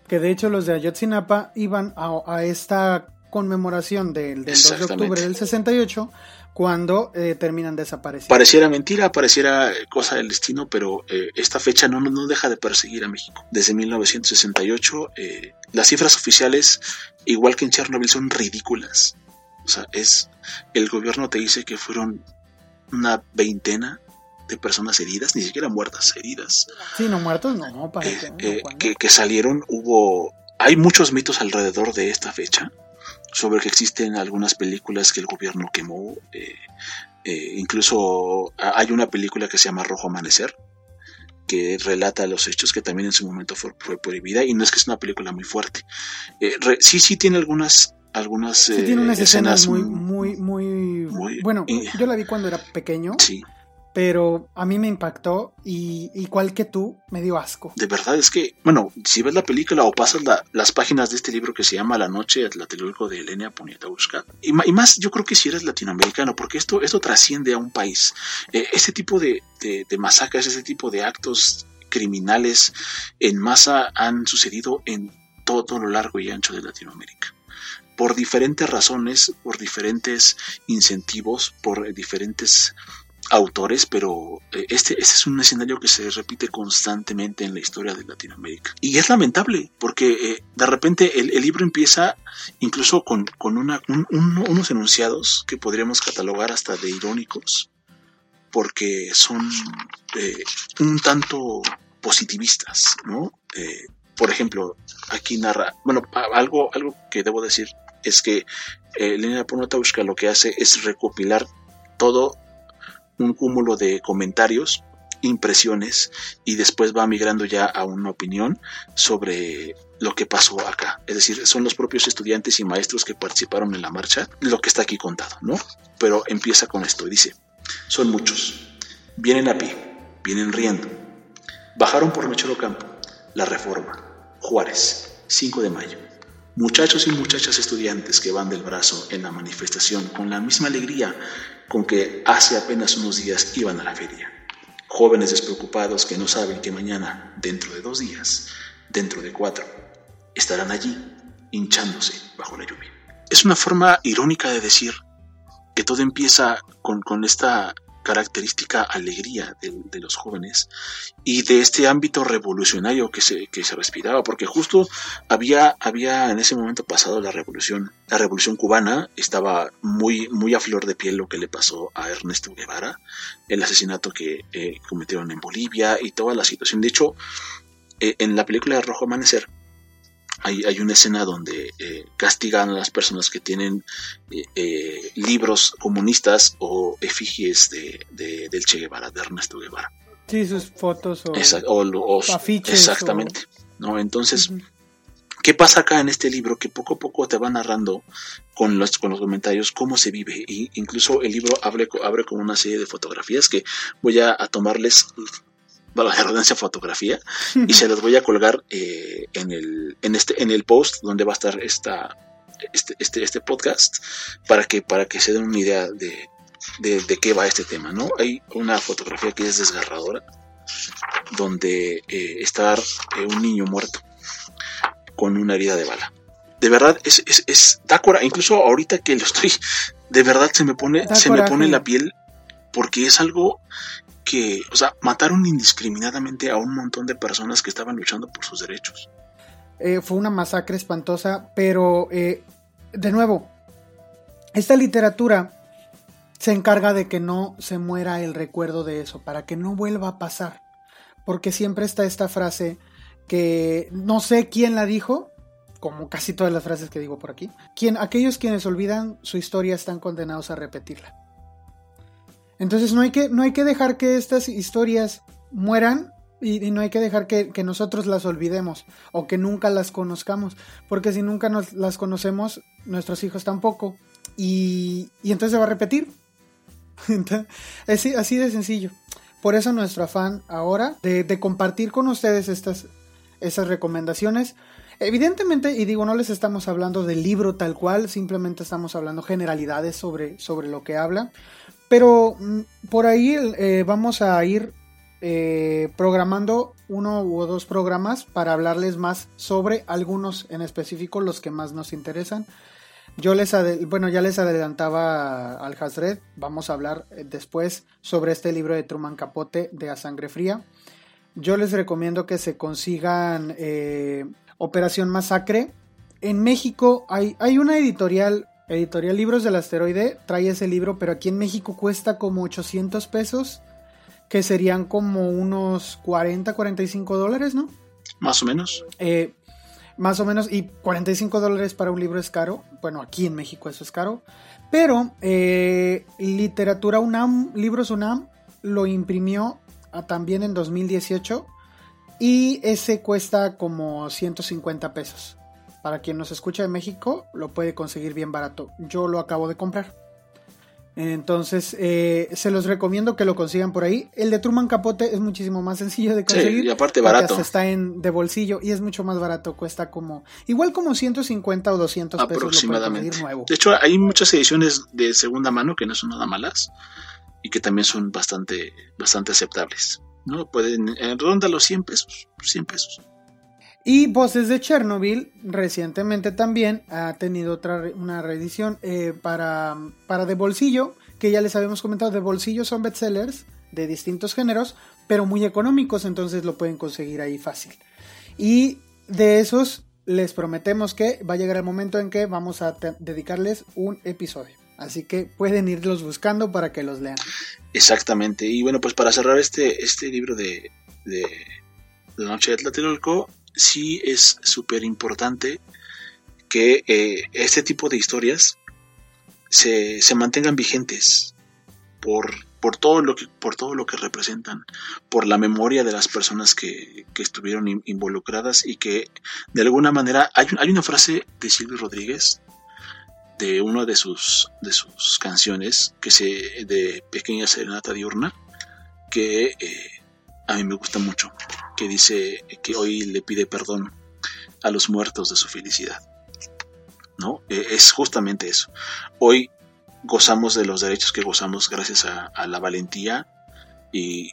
Speaker 1: Que de hecho los de Ayotzinapa iban a, esta conmemoración del, del 2 de octubre del 68 cuando eh, terminan desapareciendo.
Speaker 2: Pareciera mentira, pareciera cosa del destino, pero eh, esta fecha no, no deja de perseguir a México. Desde 1968, eh, las cifras oficiales, igual que en Chernobyl, son ridículas. O sea, es el gobierno te dice que fueron una veintena de personas heridas, ni siquiera muertas, heridas.
Speaker 1: Sí, no muertos, no,
Speaker 2: que, que salieron, hubo... Hay muchos mitos alrededor de esta fecha sobre que existen algunas películas que el gobierno quemó. Eh, eh, incluso hay una película que se llama Rojo Amanecer, que relata los hechos que también en su momento fue, prohibida y no es que es una película muy fuerte. Eh, sí, sí tiene algunas algunas
Speaker 1: sí, tiene unas escenas, muy, muy, muy, bueno. yo la vi cuando era pequeño.
Speaker 2: Sí
Speaker 1: pero a mí me impactó y igual que tú, me dio asco.
Speaker 2: De verdad, es que, bueno, si ves la película o pasas las páginas de este libro que se llama La noche atlatelolco de Elena Poniatowska, y, y, más yo creo que si eres latinoamericano, porque esto, esto trasciende a un país. Eh, este tipo de, de, masacres, este tipo de actos criminales en masa han sucedido en todo lo largo y ancho de Latinoamérica por diferentes razones, por diferentes incentivos, por diferentes autores, pero eh, este, este es un escenario que se repite constantemente en la historia de Latinoamérica. Y es lamentable, porque eh, de repente el, libro empieza incluso con, una, unos enunciados que podríamos catalogar hasta de irónicos, porque son eh, un tanto positivistas, ¿no? por ejemplo, aquí narra, bueno, algo, algo que debo decir es que Elena Ponotauska lo que hace es recopilar todo un cúmulo de comentarios, impresiones y después va migrando ya a una opinión sobre lo que pasó acá. Es decir, son los propios estudiantes y maestros que participaron en la marcha lo que está aquí contado, ¿no? Pero empieza con esto y dice, son muchos, vienen a pie, vienen riendo, bajaron por Mechero Campo, La Reforma, Juárez, 5 de mayo. Muchachos y muchachas estudiantes que van del brazo en la manifestación con la misma alegría con que hace apenas unos días iban a la feria. Jóvenes despreocupados que no saben que mañana, dentro de dos días, dentro de cuatro, estarán allí hinchándose bajo la lluvia. Es una forma irónica de decir que todo empieza con, con esta característica alegría de, los jóvenes y de este ámbito revolucionario que se, que se respiraba, porque justo había, había en ese momento pasado la revolución, la revolución cubana, estaba muy, muy a flor de piel lo que le pasó a Ernesto Guevara, el asesinato que eh, cometieron en Bolivia y toda la situación. De hecho, eh, en la película de Rojo Amanecer, hay, una escena donde eh, castigan a las personas que tienen eh, eh, libros comunistas o efigies de, del Che Guevara, de Ernesto Guevara.
Speaker 1: Sí, sus fotos
Speaker 2: o, afiches. Exactamente. ¿no? Entonces, ¿qué pasa acá en este libro? Que poco a poco te va narrando con los, con los comentarios cómo se vive. Y incluso el libro abre, abre con una serie de fotografías que voy a tomarles la redundancia fotografía y se los voy a colgar eh, en, el, en, este, en el post donde va a estar esta, este, este, este podcast para que, para que se den una idea de, de, qué va este tema, ¿no? Hay una fotografía que es desgarradora donde eh, está eh, un niño muerto con una herida de bala. De verdad, es, es, es da incluso ahorita que lo estoy, de verdad se me pone, se me pone la piel porque es algo que, o sea, mataron indiscriminadamente a un montón de personas que estaban luchando por sus derechos.
Speaker 1: Eh, fue una masacre espantosa, pero eh, de nuevo, esta literatura se encarga de que no se muera el recuerdo de eso, para que no vuelva a pasar. Porque siempre está esta frase que no sé quién la dijo, como casi todas las frases que digo por aquí. Quien, aquellos quienes olvidan su historia están condenados a repetirla. Entonces no hay que, no hay que dejar que estas historias mueran y, no hay que dejar que, nosotros las olvidemos o que nunca las conozcamos, porque si nunca nos las conocemos, nuestros hijos tampoco, y, entonces se va a repetir. así, así de sencillo. Por eso nuestro afán ahora de, compartir con ustedes estas, esas recomendaciones. Evidentemente, y digo, no les estamos hablando del libro tal cual, simplemente estamos hablando generalidades sobre, sobre lo que habla. Pero mm, por ahí eh, vamos a ir eh, programando uno u dos programas para hablarles más sobre algunos en específico, los que más nos interesan. Yo les, bueno, ya les adelantaba al Hasred, vamos a hablar eh, después sobre este libro de Truman Capote de A Sangre Fría. Yo les recomiendo que se consigan Operación Masacre. En México hay, hay una editorial Editorial Libros del Asteroide trae ese libro, pero aquí en México cuesta como 800 pesos, que serían como unos 40, 45 dólares, ¿no?
Speaker 2: Más o menos.
Speaker 1: Eh, más o menos, y 45 dólares para un libro es caro. Bueno, aquí en México eso es caro. Pero eh, Literatura UNAM, Libros UNAM, lo imprimió también en 2018 y ese cuesta como 150 pesos. Para quien nos escucha de México, lo puede conseguir bien barato. Yo lo acabo de comprar. Entonces, eh, se los recomiendo que lo consigan por ahí. El de Truman Capote es muchísimo más sencillo de conseguir.
Speaker 2: y aparte barato.
Speaker 1: Está en de bolsillo y es mucho más barato. Cuesta como, igual como 150 o 200 pesos.
Speaker 2: Aproximadamente. nuevo. De hecho, hay muchas ediciones de segunda mano que no son nada malas y que también son bastante, bastante aceptables. ¿no? Pueden, ronda los 100 pesos, 100 pesos.
Speaker 1: Y Voces de Chernobyl recientemente también ha tenido otra una reedición eh, para, para de bolsillo que ya les habíamos comentado de bolsillo son bestsellers de distintos géneros, pero muy económicos, entonces lo pueden conseguir ahí fácil. Y de esos les prometemos que va a llegar el momento en que vamos a dedicarles un episodio. Así que pueden irlos buscando para que los lean.
Speaker 2: Exactamente. Y bueno, pues para cerrar este, este libro de, de, La Noche de Tlatelolco, sí es súper importante que eh, este tipo de historias se, se mantengan vigentes por, por, todo lo que, por todo lo que representan, por la memoria de las personas que, que estuvieron involucradas y que de alguna manera hay, hay una frase de Silvio Rodríguez de una de sus, de sus canciones que se, de Pequeña Serenata Diurna que eh, a mí me gusta mucho, que dice que hoy le pide perdón a los muertos de su felicidad. ¿No? E, es justamente eso. Hoy gozamos de los derechos que gozamos gracias a, la valentía y,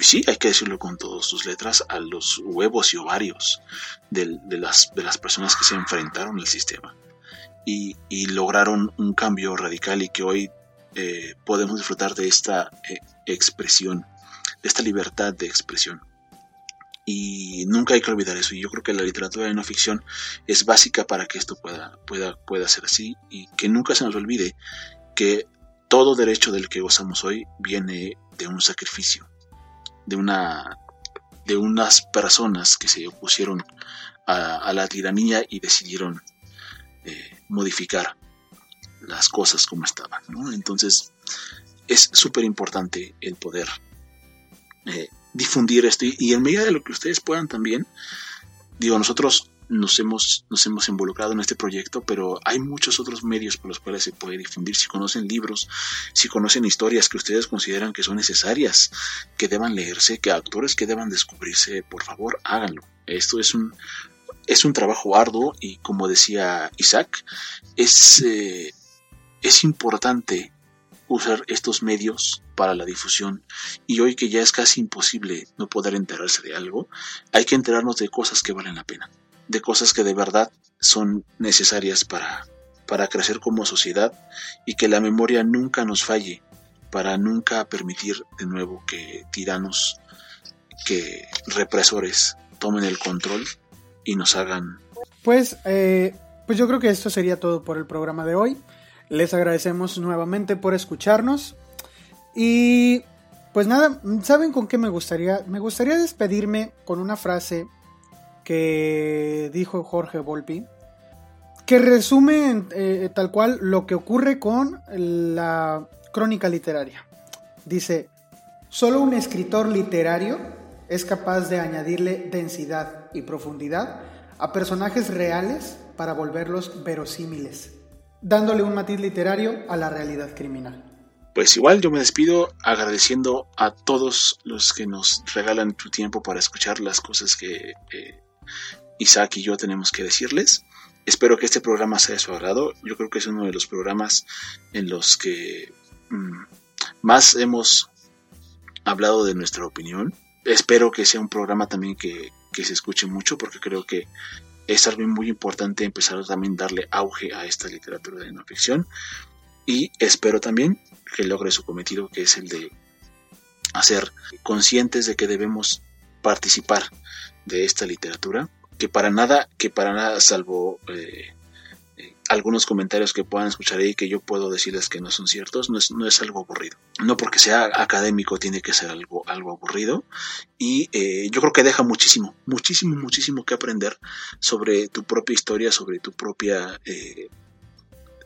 Speaker 2: sí, hay que decirlo con todas sus letras, a los huevos y ovarios de, las, de las personas que se enfrentaron al sistema y, lograron un cambio radical y que hoy eh, podemos disfrutar de esta eh, expresión, de esta libertad de expresión. Y nunca hay que olvidar eso. Y yo creo que la literatura de no ficción es básica para que esto pueda, pueda, pueda ser así. Y que nunca se nos olvide que todo derecho del que gozamos hoy viene de un sacrificio, de una de unas personas que se opusieron a, la tiranía y decidieron eh, modificar las cosas como estaban. Entonces es súper importante el poder eh, difundir esto y, en medida de lo que ustedes puedan también, digo, nosotros nos hemos, nos hemos involucrado en este proyecto, pero hay muchos otros medios por los cuales se puede difundir. Si conocen libros, si conocen historias que ustedes consideran que son necesarias, que deban leerse, que actores que deban descubrirse, por favor, háganlo. Esto es un, es un trabajo arduo y como decía Isaac, es, eh, es importante usar estos medios para la difusión y hoy que ya es casi imposible no poder enterarse de algo, hay que enterarnos de cosas que valen la pena, de cosas que de verdad son necesarias para, para crecer como sociedad y que la memoria nunca nos falle para nunca permitir de nuevo que tiranos, que represores tomen el control y nos hagan...
Speaker 1: Pues, eh, pues yo creo que esto sería todo por el programa de hoy. Les agradecemos nuevamente por escucharnos. Y pues nada, ¿saben con qué me gustaría? Me gustaría despedirme con una frase que dijo Jorge Volpi, que resume eh, tal cual lo que ocurre con la crónica literaria. Dice, solo un escritor literario es capaz de añadirle densidad y profundidad a personajes reales para volverlos verosímiles dándole un matiz literario a la realidad criminal.
Speaker 2: Pues igual yo me despido agradeciendo a todos los que nos regalan su tiempo para escuchar las cosas que eh, Isaac y yo tenemos que decirles. Espero que este programa sea de su agrado. Yo creo que es uno de los programas en los que mm, más hemos hablado de nuestra opinión. Espero que sea un programa también que, que se escuche mucho porque creo que es algo muy importante empezar a también darle auge a esta literatura de no ficción. Y espero también que logre su cometido que es el de hacer conscientes de que debemos participar de esta literatura que para nada que para nada salvo eh, algunos comentarios que puedan escuchar ahí que yo puedo decirles que no son ciertos, no es, no es algo aburrido. No porque sea académico tiene que ser algo, algo aburrido. Y eh, yo creo que deja muchísimo, muchísimo, muchísimo que aprender sobre tu propia historia, sobre tu propia... Eh,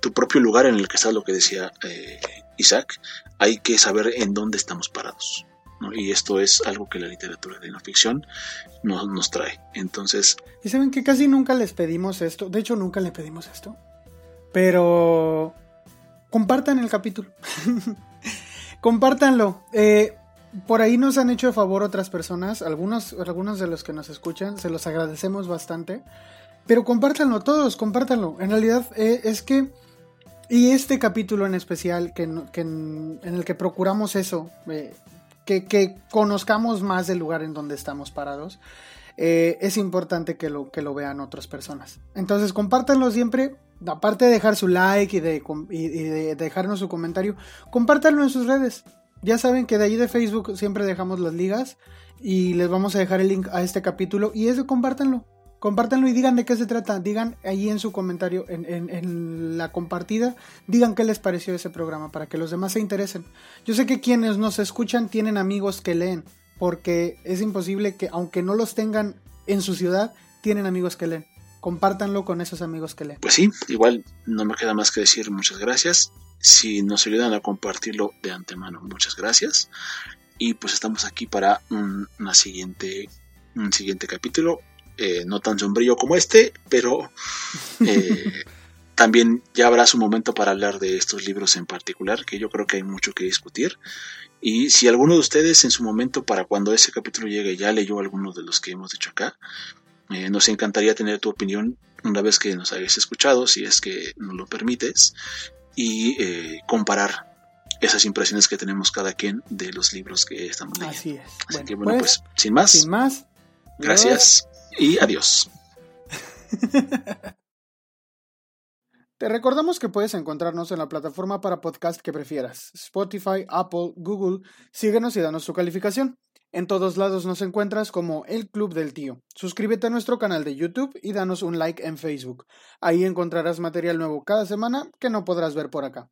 Speaker 2: tu propio lugar en el que estás, lo que decía eh, Isaac, hay que saber en dónde estamos parados. Y esto es algo que la literatura de no ficción nos, nos trae. Entonces...
Speaker 1: Y saben que casi nunca les pedimos esto. De hecho, nunca le pedimos esto. Pero compartan el capítulo. Compártanlo. Eh, por ahí nos han hecho de favor otras personas, algunos, algunos de los que nos escuchan, se los agradecemos bastante. Pero compártanlo todos, compártanlo. En realidad eh, es que, y este capítulo en especial, que, en, el que procuramos eso, eh, que, conozcamos más del lugar en donde estamos parados, eh, es importante que lo, que lo vean otras personas. Entonces, compártanlo siempre. Aparte de dejar su like y de, y de dejarnos su comentario, compártanlo en sus redes. Ya saben que de ahí de Facebook siempre dejamos las ligas y les vamos a dejar el link a este capítulo y eso compártanlo. Compártanlo y digan de qué se trata. Digan ahí en su comentario, en, en, la compartida, digan qué les pareció ese programa para que los demás se interesen. Yo sé que quienes nos escuchan tienen amigos que leen, porque es imposible que, aunque no los tengan en su ciudad, tienen amigos que leen. Compártanlo con esos amigos que leen.
Speaker 2: Pues sí, igual no me queda más que decir muchas gracias. Si nos ayudan a compartirlo de antemano, muchas gracias. Y pues estamos aquí para un, una siguiente, un siguiente capítulo eh, no tan sombrío como este, pero eh, también ya habrá su momento para hablar de estos libros en particular, que yo creo que hay mucho que discutir. Y si alguno de ustedes en su momento, para cuando ese capítulo llegue, ya leyó alguno de los que hemos dicho acá, eh, nos encantaría tener tu opinión una vez que nos hayas escuchado, si es que nos lo permites, y comparar esas impresiones que tenemos cada quien de los libros que estamos leyendo.
Speaker 1: Así es.
Speaker 2: Así que bueno, pues, pues sin más.
Speaker 1: Sin más.
Speaker 2: Gracias y adiós.
Speaker 1: Te recordamos que puedes encontrarnos en la plataforma para podcast que prefieras, Spotify, Apple, Google. Síguenos y danos su calificación. En todos lados nos encuentras como El Club del Tío. Suscríbete a nuestro canal de YouTube y danos un like en Facebook. Ahí encontrarás material nuevo cada semana que no podrás ver por acá.